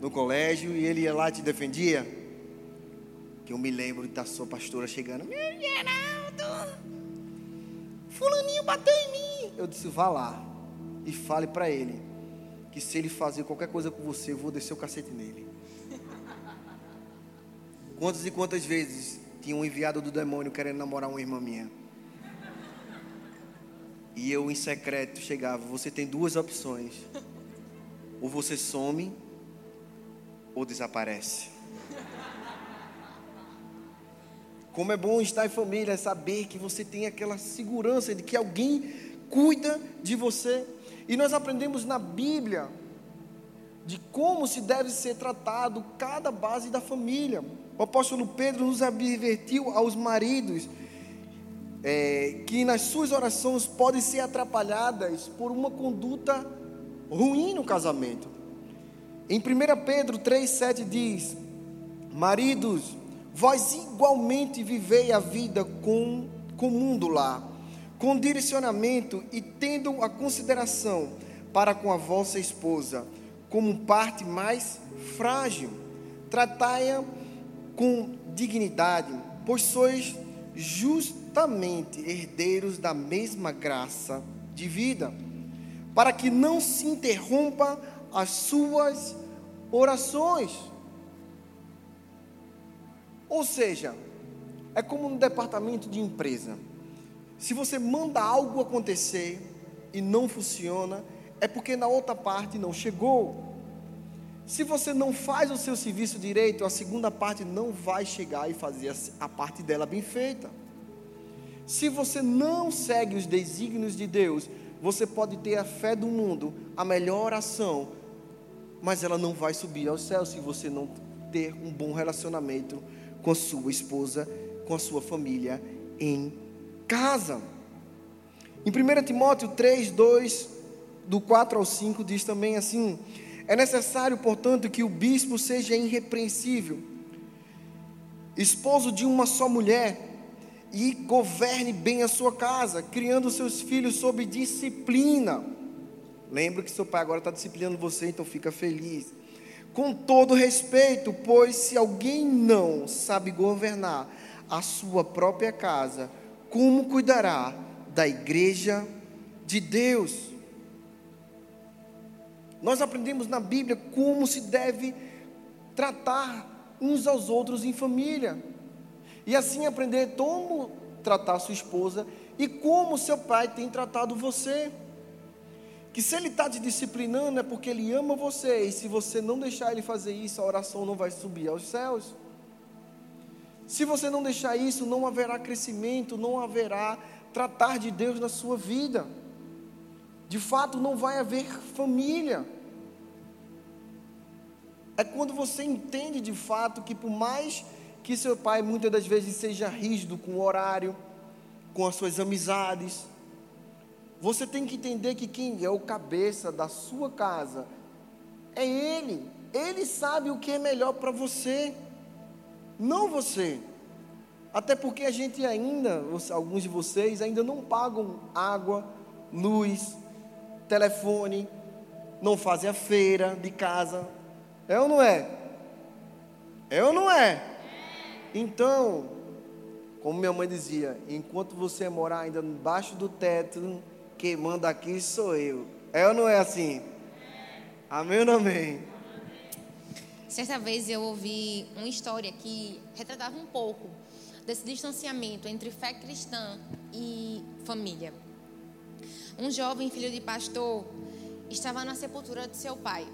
no colégio e ele ia lá e te defendia? Que eu me lembro da sua pastora chegando: Meu Geraldo, Fulaninho bateu em mim. Eu disse: vá lá e fale para ele que se ele fazer qualquer coisa com você, eu vou descer o cacete nele. Quantas e quantas vezes tinha um enviado do demônio querendo namorar uma irmã minha? E eu, em secreto, chegava: Você tem duas opções. Ou você some, ou desaparece. Como é bom estar em família, saber que você tem aquela segurança de que alguém cuida de você. E nós aprendemos na Bíblia de como se deve ser tratado cada base da família. O apóstolo Pedro nos advertiu aos maridos é, que nas suas orações podem ser atrapalhadas por uma conduta ruim no casamento. Em 1 Pedro 3,7 diz: Maridos, vós igualmente vivei a vida com comum do lar, com direcionamento e tendo a consideração para com a vossa esposa como parte mais frágil. Tratai-a com dignidade, pois sois justamente herdeiros da mesma graça de vida, para que não se interrompa as suas orações. Ou seja, é como no departamento de empresa. Se você manda algo acontecer e não funciona, é porque na outra parte não chegou. Se você não faz o seu serviço direito, a segunda parte não vai chegar e fazer a parte dela bem feita. Se você não segue os desígnios de Deus, você pode ter a fé do mundo, a melhor oração, mas ela não vai subir aos céus se você não ter um bom relacionamento com a sua esposa, com a sua família em casa. Em 1 Timóteo 3, 2, do 4 ao 5, diz também assim: É necessário, portanto, que o bispo seja irrepreensível, esposo de uma só mulher, e governe bem a sua casa, criando seus filhos sob disciplina. Lembra que seu pai agora está disciplinando você, então fica feliz. Com todo respeito, pois se alguém não sabe governar a sua própria casa, como cuidará da igreja de Deus? Nós aprendemos na Bíblia como se deve tratar uns aos outros em família. E assim aprender como tratar sua esposa e como seu pai tem tratado você. Que se ele está te disciplinando é porque ele ama você, e se você não deixar ele fazer isso, a oração não vai subir aos céus. Se você não deixar isso, não haverá crescimento, não haverá tratar de Deus na sua vida. De fato, não vai haver família. É quando você entende de fato que, por mais que seu pai muitas das vezes seja rígido com o horário, com as suas amizades, você tem que entender que quem é o cabeça da sua casa é ele. Ele sabe o que é melhor para você, não você. Até porque a gente ainda, alguns de vocês ainda não pagam água, luz, telefone, não fazem a feira de casa. É ou não é? É ou não é? Então, como minha mãe dizia, enquanto você morar ainda embaixo do teto, quem manda aqui sou eu. É ou não é assim? Amém ou não amém? Certa vez eu ouvi uma história que retratava um pouco desse distanciamento entre fé cristã e família. Um jovem filho de pastor estava na sepultura de seu pai.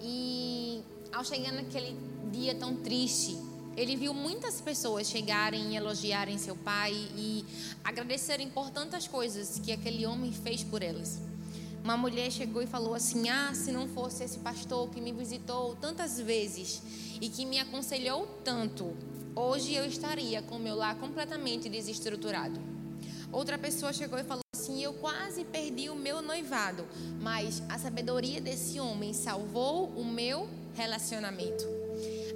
E ao chegar naquele dia tão triste, ele viu muitas pessoas chegarem e elogiarem seu pai e agradecerem por tantas coisas que aquele homem fez por elas. Uma mulher chegou e falou assim: Ah, se não fosse esse pastor que me visitou tantas vezes e que me aconselhou tanto, hoje eu estaria com meu lar completamente desestruturado. Outra pessoa chegou e falou assim: Eu quase perdi o meu noivado, mas a sabedoria desse homem salvou o meu relacionamento.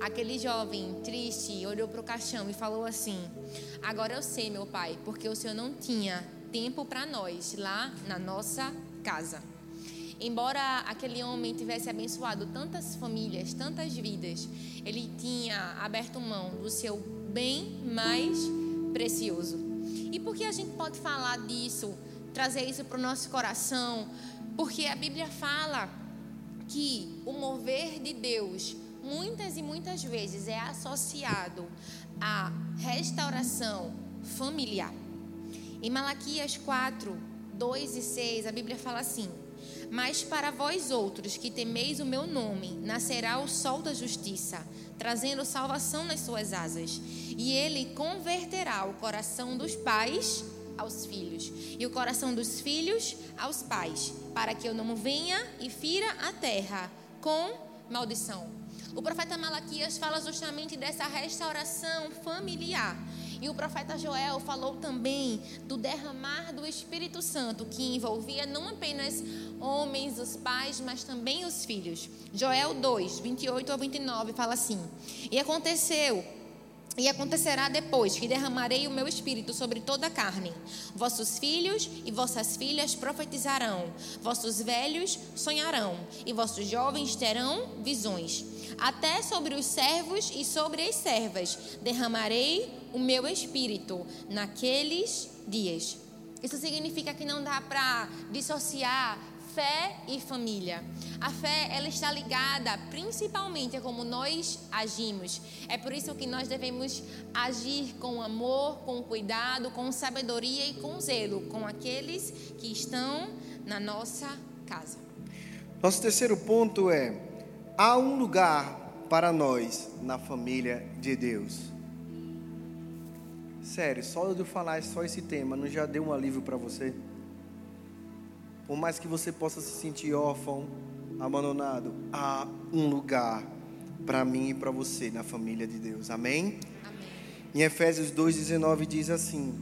Aquele jovem triste olhou para o caixão e falou assim: Agora eu sei, meu pai, porque o senhor não tinha tempo para nós lá na nossa casa. Embora aquele homem tivesse abençoado tantas famílias, tantas vidas, ele tinha aberto mão do seu bem mais precioso. E por que a gente pode falar disso, trazer isso para o nosso coração? Porque a Bíblia fala que o mover de Deus muitas e muitas vezes é associado à restauração familiar. Em Malaquias 4, 2 e 6, a Bíblia fala assim: Mas para vós outros que temeis o meu nome, nascerá o sol da justiça, trazendo salvação nas suas asas, e ele converterá o coração dos pais aos filhos, e o coração dos filhos aos pais, para que eu não venha e fira a terra com maldição. O profeta Malaquias fala justamente dessa restauração familiar. E o profeta Joel falou também do derramar do Espírito Santo, que envolvia não apenas homens, os pais, mas também os filhos. Joel 2, 28 ao 29 fala assim: E aconteceu E acontecerá depois que derramarei o meu espírito sobre toda a carne. Vossos filhos e vossas filhas profetizarão, vossos velhos sonharão, e vossos jovens terão visões. Até sobre os servos e sobre as servas derramarei o meu espírito naqueles dias. Isso significa que não dá para dissociar fé e família. A fé, ela está ligada principalmente a como nós agimos. É por isso que nós devemos agir com amor, com cuidado, com sabedoria e com zelo com aqueles que estão na nossa casa. Nosso terceiro ponto é: há um lugar para nós na família de Deus. Sério, só de eu falar só esse tema, não já deu um alívio para você? Por mais que você possa se sentir órfão, abandonado, há um lugar para mim e para você na família de Deus. Amém? Amém. Em Efésios 2,19 diz assim: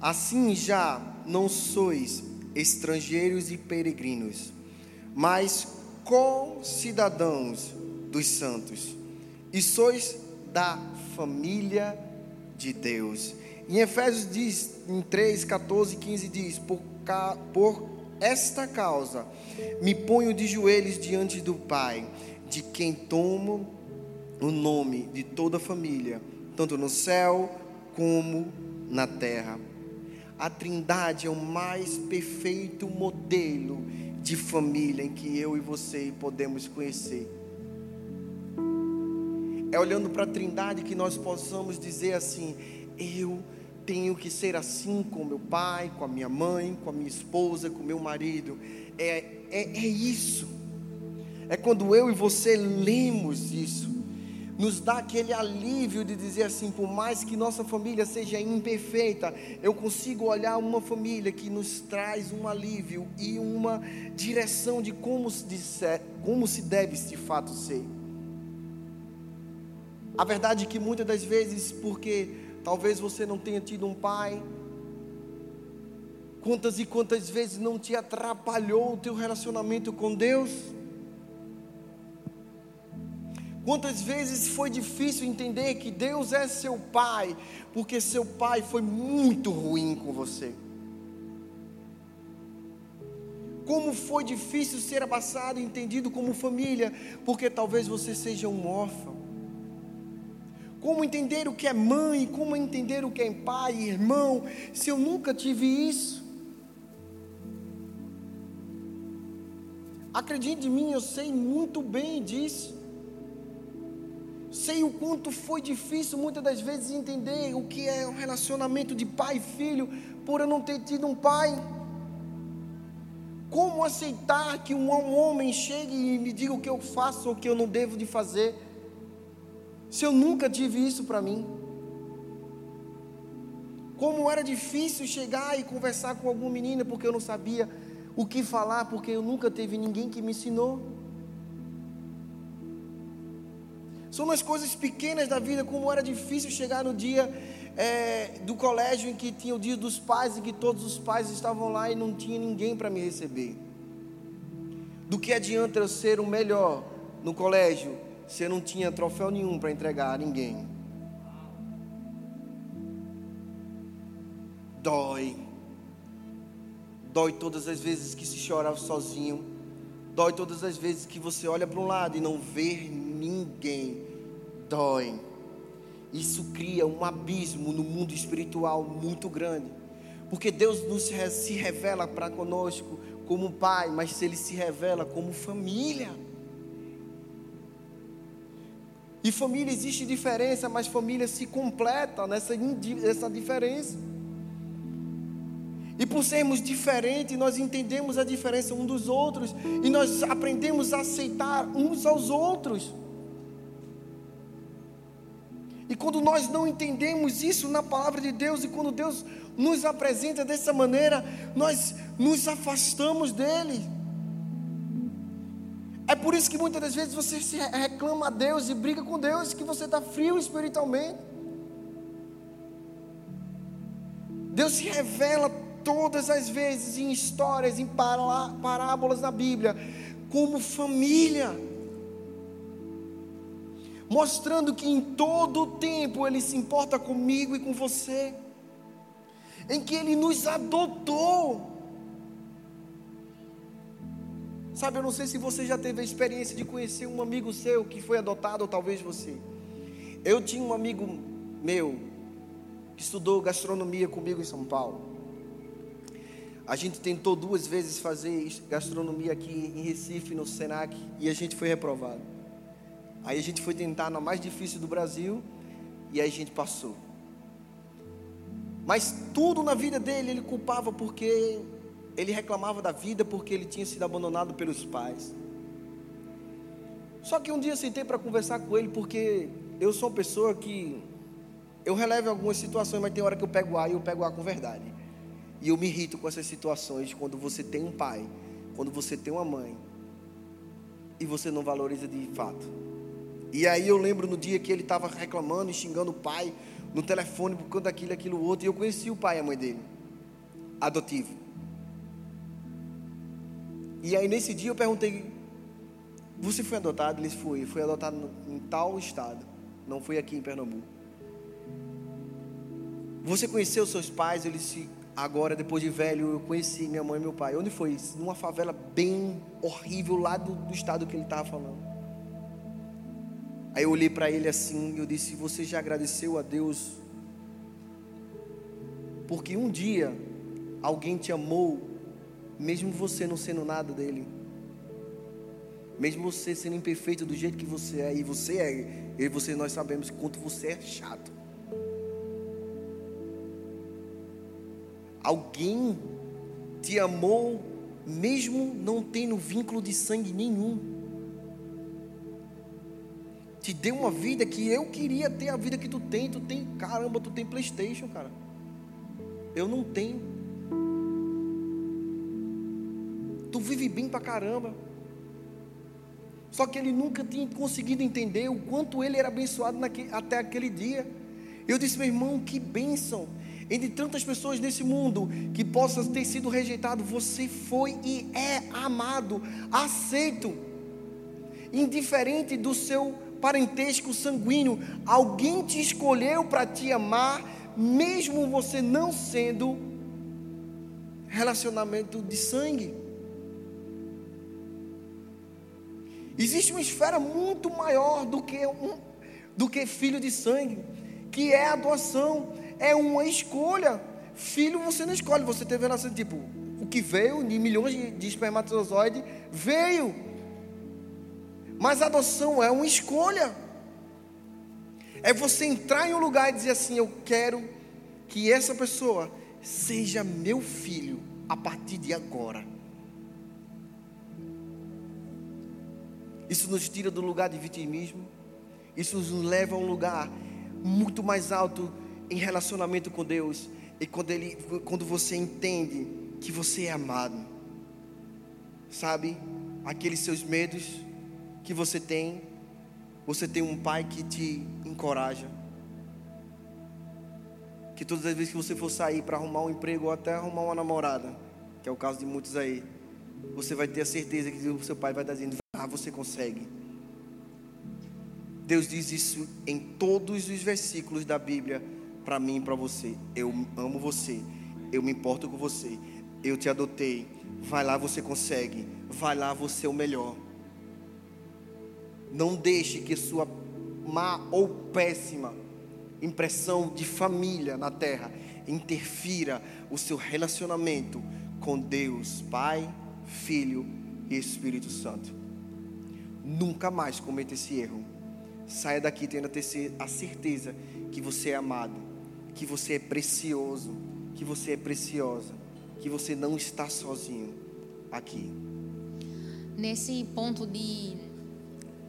Assim já não sois estrangeiros e peregrinos, mas co-cidadãos dos santos, e sois da família de Deus. Em Efésios diz, em 3, 14 e 15 diz: por, por esta causa, me ponho de joelhos diante do Pai, de quem tomo o nome de toda a família, tanto no céu como na terra. A Trindade é o mais perfeito modelo de família em que eu e você podemos conhecer. É olhando para a Trindade que nós possamos dizer assim: eu tenho que ser assim com meu pai, com a minha mãe, com a minha esposa, com meu marido. É, é, é isso. É quando eu e você lemos isso, nos dá aquele alívio de dizer assim: por mais que nossa família seja imperfeita, eu consigo olhar uma família que nos traz um alívio e uma direção de como se, disser, como se deve de fato ser. A verdade é que muitas das vezes, porque Talvez você não tenha tido um pai. Quantas e quantas vezes não te atrapalhou o teu relacionamento com Deus? Quantas vezes foi difícil entender que Deus é seu pai, porque seu pai foi muito ruim com você? Como foi difícil ser abraçado e entendido como família, porque talvez você seja um órfão. Como entender o que é mãe, como entender o que é pai, irmão, se eu nunca tive isso? Acredite em mim, eu sei muito bem disso. Sei o quanto foi difícil muitas das vezes entender o que é o relacionamento de pai e filho, por eu não ter tido um pai. Como aceitar que um homem chegue e me diga o que eu faço ou o que eu não devo de fazer? Se eu nunca tive isso para mim. Como era difícil chegar e conversar com alguma menina porque eu não sabia o que falar, porque eu nunca teve ninguém que me ensinou. São nas coisas pequenas da vida, como era difícil chegar no dia é, do colégio em que tinha o dia dos pais e que todos os pais estavam lá e não tinha ninguém para me receber. Do que adianta eu ser o melhor no colégio você não tinha troféu nenhum para entregar a ninguém. Dói. Dói todas as vezes que se chora sozinho. Dói todas as vezes que você olha para um lado e não vê ninguém. Dói. Isso cria um abismo no mundo espiritual muito grande. Porque Deus nos se revela para conosco como pai, mas Ele se revela como família. E família existe diferença, mas família se completa nessa, nessa diferença. E por sermos diferentes, nós entendemos a diferença um dos outros e nós aprendemos a aceitar uns aos outros. E quando nós não entendemos isso na palavra de Deus e quando Deus nos apresenta dessa maneira, nós nos afastamos dele. É por isso que muitas das vezes você se reclama a Deus e briga com Deus que você está frio espiritualmente. Deus se revela todas as vezes em histórias, em parábolas na Bíblia, como família. mostrando que em todo o tempo Ele se importa comigo e com você, em que Ele nos adotou. Sabe, eu não sei se você já teve a experiência de conhecer um amigo seu que foi adotado, ou talvez você. Eu tinha um amigo meu que estudou gastronomia comigo em São Paulo. A gente tentou duas vezes fazer gastronomia aqui em Recife, no Senac, e a gente foi reprovado. Aí a gente foi tentar na mais difícil do Brasil e aí a gente passou. Mas tudo na vida dele ele culpava porque ele reclamava da vida porque ele tinha sido abandonado pelos pais. Só que um dia eu sentei para conversar com ele porque eu sou uma pessoa que eu relevo algumas situações, mas tem hora que eu pego ar e eu pego ar com verdade. E eu me irrito com essas situações quando você tem um pai, quando você tem uma mãe e você não valoriza de fato. E aí eu lembro no dia que ele estava reclamando e xingando o pai no telefone por conta daquilo, aquilo outro. E eu conheci o pai e a mãe dele, adotivo. E aí nesse dia eu perguntei: Você foi adotado? Ele foi. Foi adotado em tal estado. Não foi aqui em Pernambuco. Você conheceu seus pais? Ele disse: Agora, depois de velho, eu conheci minha mãe e meu pai. Onde foi? Numa favela bem horrível lá do, do estado que ele estava falando. Aí eu olhei para ele assim e eu disse: Você já agradeceu a Deus? Porque um dia alguém te amou, mesmo você não sendo nada dele. Mesmo você sendo imperfeito do jeito que você é, e você é, e você nós sabemos quanto você é chato. Alguém te amou, mesmo não tendo vínculo de sangue nenhum te deu uma vida que eu queria ter a vida que tu tem. Tu tem, caramba, tu tem PlayStation, cara. Eu não tenho. Tu vive bem pra caramba. Só que ele nunca tinha conseguido entender o quanto ele era abençoado até aquele dia. Eu disse, meu irmão, que bênção. Entre tantas pessoas nesse mundo que possam ter sido rejeitado, você foi e é amado, aceito, indiferente do seu parentesco sanguíneo. Alguém te escolheu para te amar, mesmo você não sendo relacionamento de sangue. Existe uma esfera muito maior do que um, do que filho de sangue, que é a doação, é uma escolha. Filho você não escolhe, você teve relação tipo, o que veio de milhões de, de espermatozoides veio mas a adoção é uma escolha. É você entrar em um lugar e dizer assim: Eu quero que essa pessoa seja meu filho a partir de agora. Isso nos tira do lugar de vitimismo. Isso nos leva a um lugar muito mais alto em relacionamento com Deus. E quando, ele, quando você entende que você é amado, sabe? Aqueles seus medos, que você tem, você tem um pai que te encoraja. Que todas as vezes que você for sair para arrumar um emprego ou até arrumar uma namorada, que é o caso de muitos aí, você vai ter a certeza que o seu pai vai estar dizendo: Ah, você consegue. Deus diz isso em todos os versículos da Bíblia para mim e para você. Eu amo você, eu me importo com você, eu te adotei. Vai lá, você consegue. Vai lá, você é o melhor. Não deixe que sua má ou péssima impressão de família na terra interfira o seu relacionamento com Deus, Pai, Filho e Espírito Santo. Nunca mais cometa esse erro. Saia daqui tendo a certeza que você é amado, que você é precioso, que você é preciosa, que você não está sozinho aqui. Nesse ponto de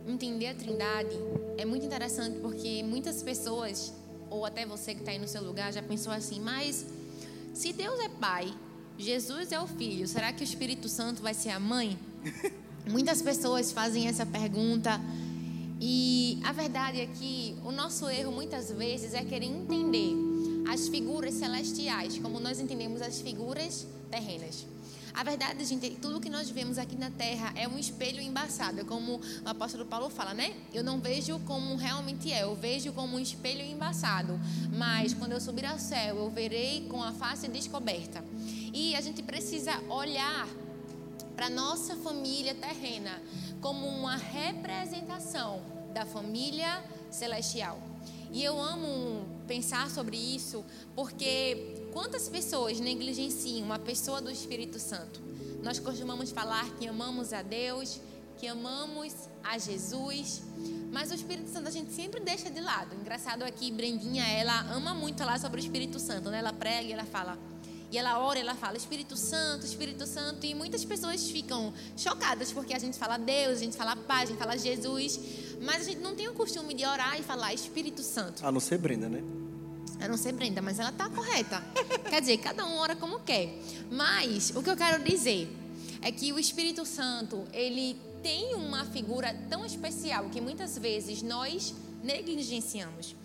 entender a Trindade é muito interessante porque muitas pessoas, ou até você que está aí no seu lugar, já pensou assim: mas se Deus é Pai, Jesus é o Filho, será que o Espírito Santo vai ser a mãe? Muitas pessoas fazem essa pergunta. E a verdade é que o nosso erro muitas vezes é querer entender as figuras celestiais como nós entendemos as figuras terrenas. A verdade, gente, é tudo que nós vemos aqui na terra é um espelho embaçado, como o apóstolo Paulo fala, né? Eu não vejo como realmente é, eu vejo como um espelho embaçado. Mas quando eu subir ao céu, eu verei com a face descoberta. E a gente precisa olhar para nossa família terrena como uma representação da família celestial. E eu amo pensar sobre isso porque quantas pessoas negligenciam uma pessoa do Espírito Santo? Nós costumamos falar que amamos a Deus, que amamos a Jesus, mas o Espírito Santo a gente sempre deixa de lado. Engraçado aqui, Brendinha, ela ama muito falar sobre o Espírito Santo, né? Ela prega e ela fala, e ela ora, ela fala Espírito Santo, Espírito Santo, e muitas pessoas ficam chocadas porque a gente fala Deus, a gente fala paz, a gente fala Jesus, mas a gente não tem o costume de orar e falar Espírito Santo. A não ser Brenda, né? A não ser Brenda, mas ela tá correta. quer dizer, cada um ora como quer. Mas o que eu quero dizer é que o Espírito Santo, ele tem uma figura tão especial que muitas vezes nós negligenciamos.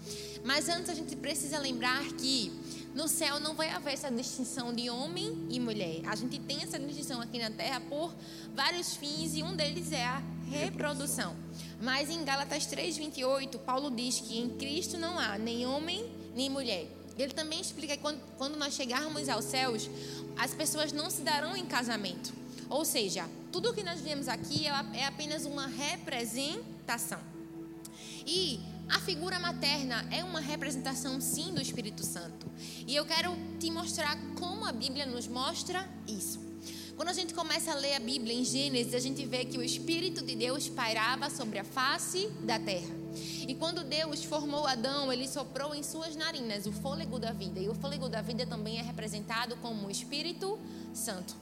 Mas antes a gente precisa lembrar que no céu não vai haver essa distinção de homem e mulher. A gente tem essa distinção aqui na terra por vários fins e um deles é a reprodução. Mas em Gálatas 3:28, Paulo diz que em Cristo não há nem homem nem mulher. Ele também explica que quando, quando nós chegarmos aos céus, as pessoas não se darão em casamento. Ou seja, tudo o que nós vemos aqui é, é apenas uma representação. E a figura materna é uma representação, sim, do Espírito Santo. E eu quero te mostrar como a Bíblia nos mostra isso. Quando a gente começa a ler a Bíblia em Gênesis, a gente vê que o Espírito de Deus pairava sobre a face da terra. E quando Deus formou Adão, ele soprou em suas narinas o fôlego da vida. E o fôlego da vida também é representado como o Espírito Santo.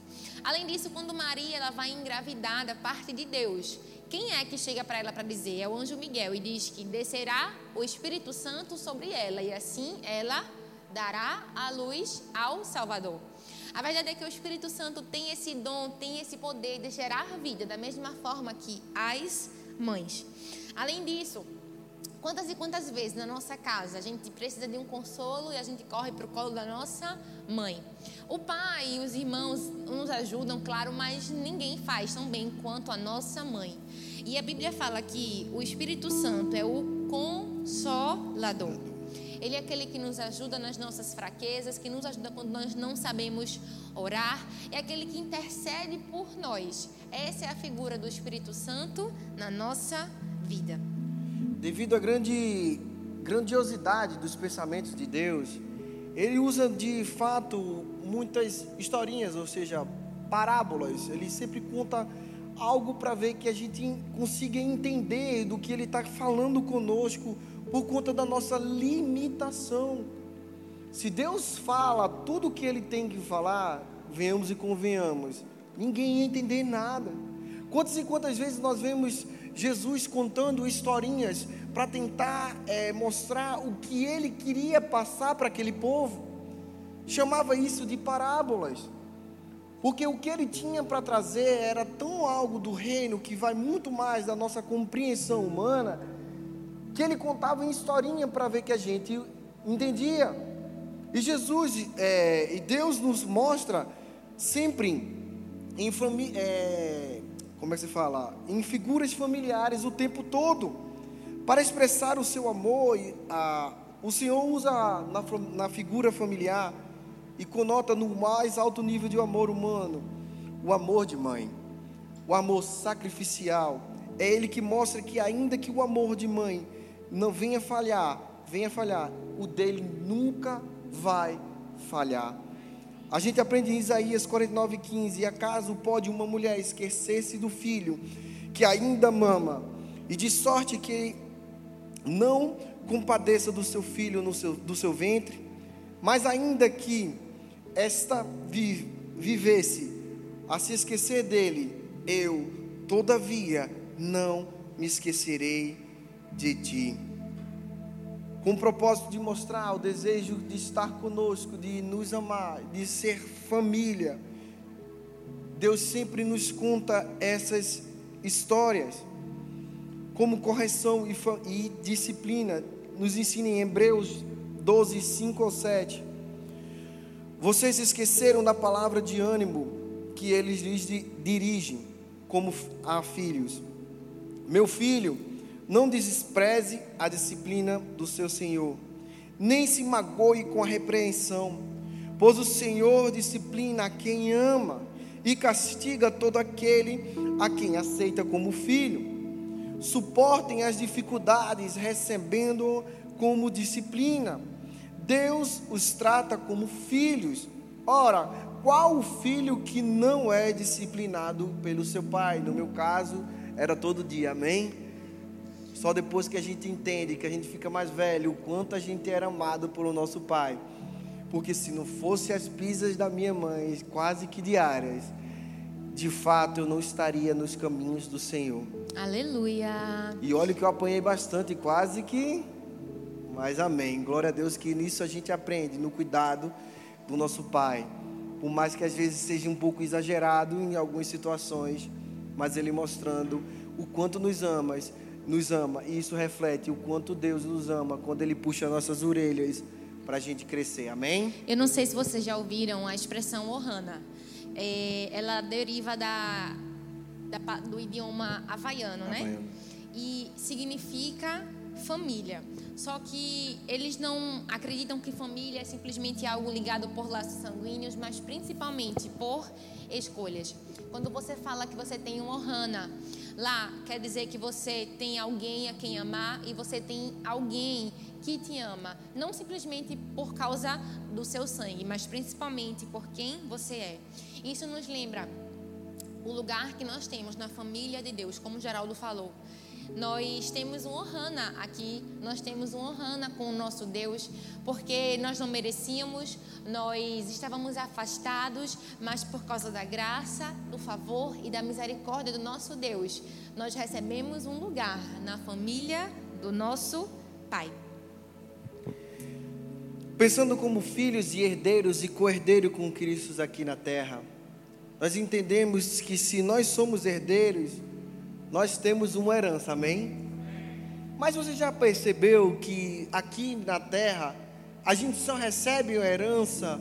Além disso, quando Maria ela vai engravidar da parte de Deus, quem é que chega para ela para dizer? É o anjo Miguel e diz que descerá o Espírito Santo sobre ela e assim ela dará a luz ao Salvador. A verdade é que o Espírito Santo tem esse dom, tem esse poder de gerar vida da mesma forma que as mães. Além disso, quantas e quantas vezes na nossa casa a gente precisa de um consolo e a gente corre para o colo da nossa mãe? O pai e os irmãos nos ajudam, claro, mas ninguém faz tão bem quanto a nossa mãe. E a Bíblia fala que o Espírito Santo é o consolador. Ele é aquele que nos ajuda nas nossas fraquezas, que nos ajuda quando nós não sabemos orar, é aquele que intercede por nós. Essa é a figura do Espírito Santo na nossa vida. Devido à grande grandiosidade dos pensamentos de Deus, ele usa de fato muitas historinhas, ou seja, parábolas. Ele sempre conta algo para ver que a gente consiga entender do que ele está falando conosco por conta da nossa limitação. Se Deus fala tudo o que Ele tem que falar, venhamos e convenhamos, ninguém ia entender nada. Quantas e quantas vezes nós vemos Jesus contando historinhas para tentar é, mostrar o que Ele queria passar para aquele povo? Chamava isso de parábolas. Porque o que ele tinha para trazer era tão algo do reino que vai muito mais da nossa compreensão humana que ele contava em historinha para ver que a gente entendia. E Jesus é, e Deus nos mostra sempre em família, é, como é que se fala, em figuras familiares o tempo todo para expressar o seu amor. A, o Senhor usa na, na figura familiar e conota no mais alto nível de amor humano o amor de mãe, o amor sacrificial. É Ele que mostra que ainda que o amor de mãe não venha falhar, venha falhar, o dele nunca vai falhar. A gente aprende em Isaías 49:15, e acaso pode uma mulher esquecer-se do filho que ainda mama, e de sorte que não compadeça do seu filho no seu, do seu ventre, mas ainda que esta vi, vivesse a se esquecer dele, eu, todavia, não me esquecerei de ti. Com o propósito de mostrar o desejo de estar conosco, de nos amar, de ser família. Deus sempre nos conta essas histórias como correção e, e disciplina. Nos ensina em Hebreus 12, 5 ou 7. Vocês esqueceram da palavra de ânimo que eles lhes di- dirigem, como a filhos. Meu filho, não despreze a disciplina do seu Senhor, nem se magoe com a repreensão, pois o Senhor disciplina a quem ama e castiga todo aquele a quem aceita como filho. Suportem as dificuldades, recebendo como disciplina. Deus os trata como filhos. Ora, qual o filho que não é disciplinado pelo seu pai? No meu caso, era todo dia, amém? Só depois que a gente entende, que a gente fica mais velho, o quanto a gente era amado pelo nosso pai. Porque se não fosse as pisas da minha mãe, quase que diárias, de fato eu não estaria nos caminhos do Senhor. Aleluia. E olha que eu apanhei bastante, quase que. Mas amém. Glória a Deus que nisso a gente aprende, no cuidado do nosso Pai. Por mais que às vezes seja um pouco exagerado em algumas situações, mas Ele mostrando o quanto nos ama, nos ama. E isso reflete o quanto Deus nos ama quando Ele puxa nossas orelhas para a gente crescer. Amém? Eu não sei se vocês já ouviram a expressão Ohana. É, ela deriva da, da do idioma havaiano, né? Havaiano. E significa família. Só que eles não acreditam que família é simplesmente algo ligado por laços sanguíneos, mas principalmente por escolhas. Quando você fala que você tem um Ohana, lá quer dizer que você tem alguém a quem amar e você tem alguém que te ama, não simplesmente por causa do seu sangue, mas principalmente por quem você é. Isso nos lembra o lugar que nós temos na família de Deus, como Geraldo falou. Nós temos um Ohana aqui, nós temos um Ohana com o nosso Deus, porque nós não merecíamos, nós estávamos afastados, mas por causa da graça, do favor e da misericórdia do nosso Deus, nós recebemos um lugar na família do nosso Pai. Pensando como filhos e herdeiros e co-herdeiros com Cristo aqui na terra, nós entendemos que se nós somos herdeiros, nós temos uma herança, amém? Mas você já percebeu que aqui na terra, a gente só recebe a herança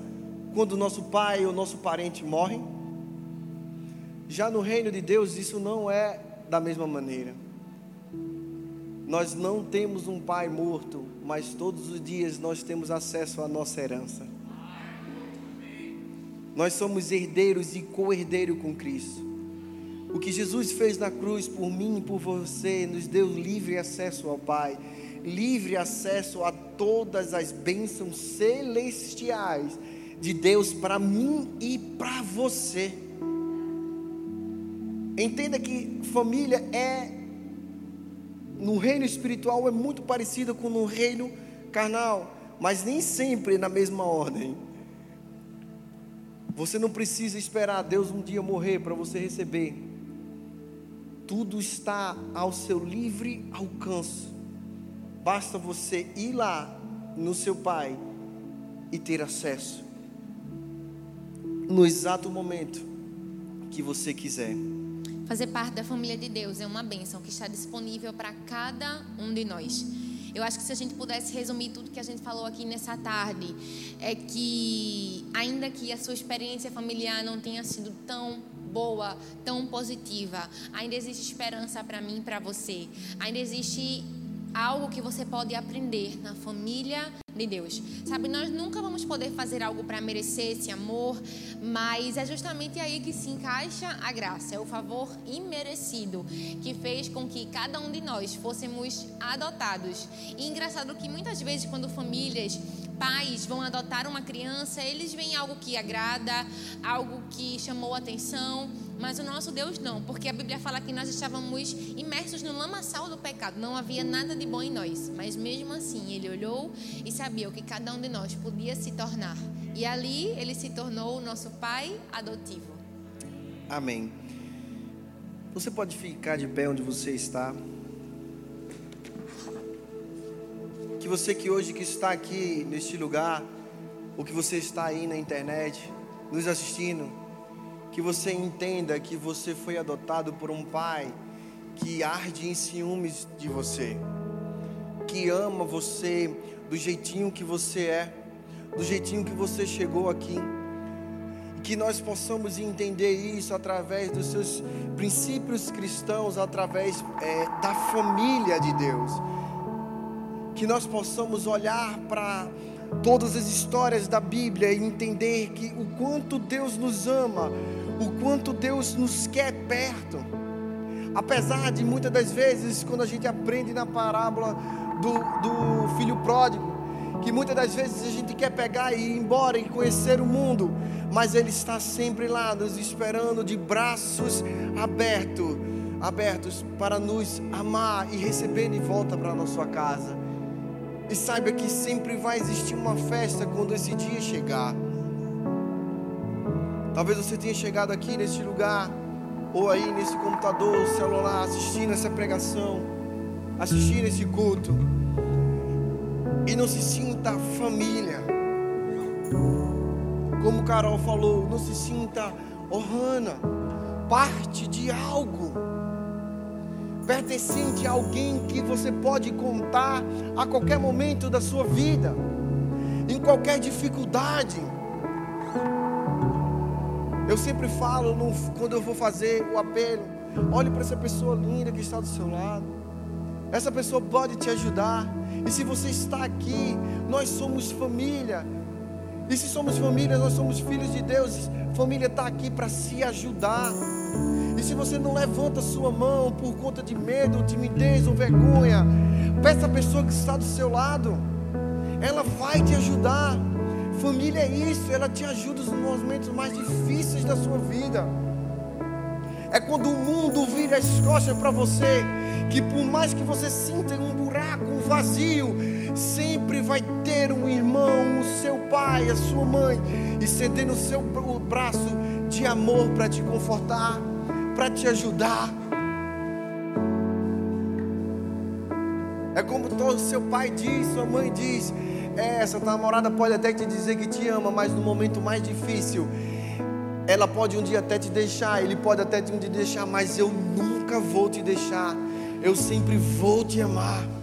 quando o nosso pai ou nosso parente morre? Já no reino de Deus, isso não é da mesma maneira. Nós não temos um pai morto, mas todos os dias nós temos acesso à nossa herança. Nós somos herdeiros e co-herdeiros com Cristo. O que Jesus fez na cruz por mim e por você nos deu livre acesso ao Pai, livre acesso a todas as bênçãos celestiais de Deus para mim e para você. Entenda que família é no reino espiritual é muito parecida com no reino carnal, mas nem sempre na mesma ordem. Você não precisa esperar Deus um dia morrer para você receber. Tudo está ao seu livre alcance. Basta você ir lá no seu Pai e ter acesso no exato momento que você quiser. Fazer parte da família de Deus é uma bênção que está disponível para cada um de nós. Eu acho que se a gente pudesse resumir tudo que a gente falou aqui nessa tarde, é que, ainda que a sua experiência familiar não tenha sido tão boa, tão positiva, ainda existe esperança para mim e para você. Ainda existe algo que você pode aprender na família de Deus. Sabe, nós nunca vamos poder fazer algo para merecer esse amor, mas é justamente aí que se encaixa a graça, é o favor imerecido que fez com que cada um de nós fôssemos adotados. E engraçado que muitas vezes quando famílias pais vão adotar uma criança, eles veem algo que agrada, algo que chamou atenção, mas o nosso Deus não, porque a Bíblia fala que nós estávamos imersos no lamaçal do pecado, não havia nada de bom em nós, mas mesmo assim ele olhou e sabia o que cada um de nós podia se tornar. E ali ele se tornou o nosso pai adotivo. Amém. Você pode ficar de pé onde você está. Que você que hoje que está aqui neste lugar, ou que você está aí na internet, nos assistindo, que você entenda que você foi adotado por um pai que arde em ciúmes de você, que ama você do jeitinho que você é, do jeitinho que você chegou aqui, que nós possamos entender isso através dos seus princípios cristãos, através é, da família de Deus. Que nós possamos olhar para todas as histórias da Bíblia e entender que o quanto Deus nos ama, o quanto Deus nos quer perto. Apesar de muitas das vezes, quando a gente aprende na parábola do, do filho pródigo, que muitas das vezes a gente quer pegar e ir embora e conhecer o mundo, mas Ele está sempre lá, nos esperando de braços abertos, abertos para nos amar e receber de volta para a sua casa. E saiba que sempre vai existir uma festa quando esse dia chegar. Talvez você tenha chegado aqui neste lugar, ou aí nesse computador, celular, assistindo essa pregação, assistindo esse culto e não se sinta família. Como Carol falou, não se sinta Ohana, parte de algo, pertencente a alguém que você pode contar a qualquer momento da sua vida, em qualquer dificuldade. Eu sempre falo, no, quando eu vou fazer o apelo, olhe para essa pessoa linda que está do seu lado. Essa pessoa pode te ajudar. E se você está aqui, nós somos família. E se somos família, nós somos filhos de Deus. Família está aqui para se ajudar. E se você não levanta sua mão por conta de medo, timidez ou vergonha, peça a pessoa que está do seu lado. Ela vai te ajudar. Família é isso, ela te ajuda nos momentos mais difíceis da sua vida. É quando o mundo vira as costas para você, que por mais que você sinta um buraco, um vazio, sempre vai ter um irmão, o seu pai, a sua mãe, estendendo o seu braço de amor para te confortar, para te ajudar. É como todo seu pai diz, sua mãe diz. É, essa namorada pode até te dizer que te ama, mas no momento mais difícil, ela pode um dia até te deixar, ele pode até um dia te deixar, mas eu nunca vou te deixar. Eu sempre vou te amar.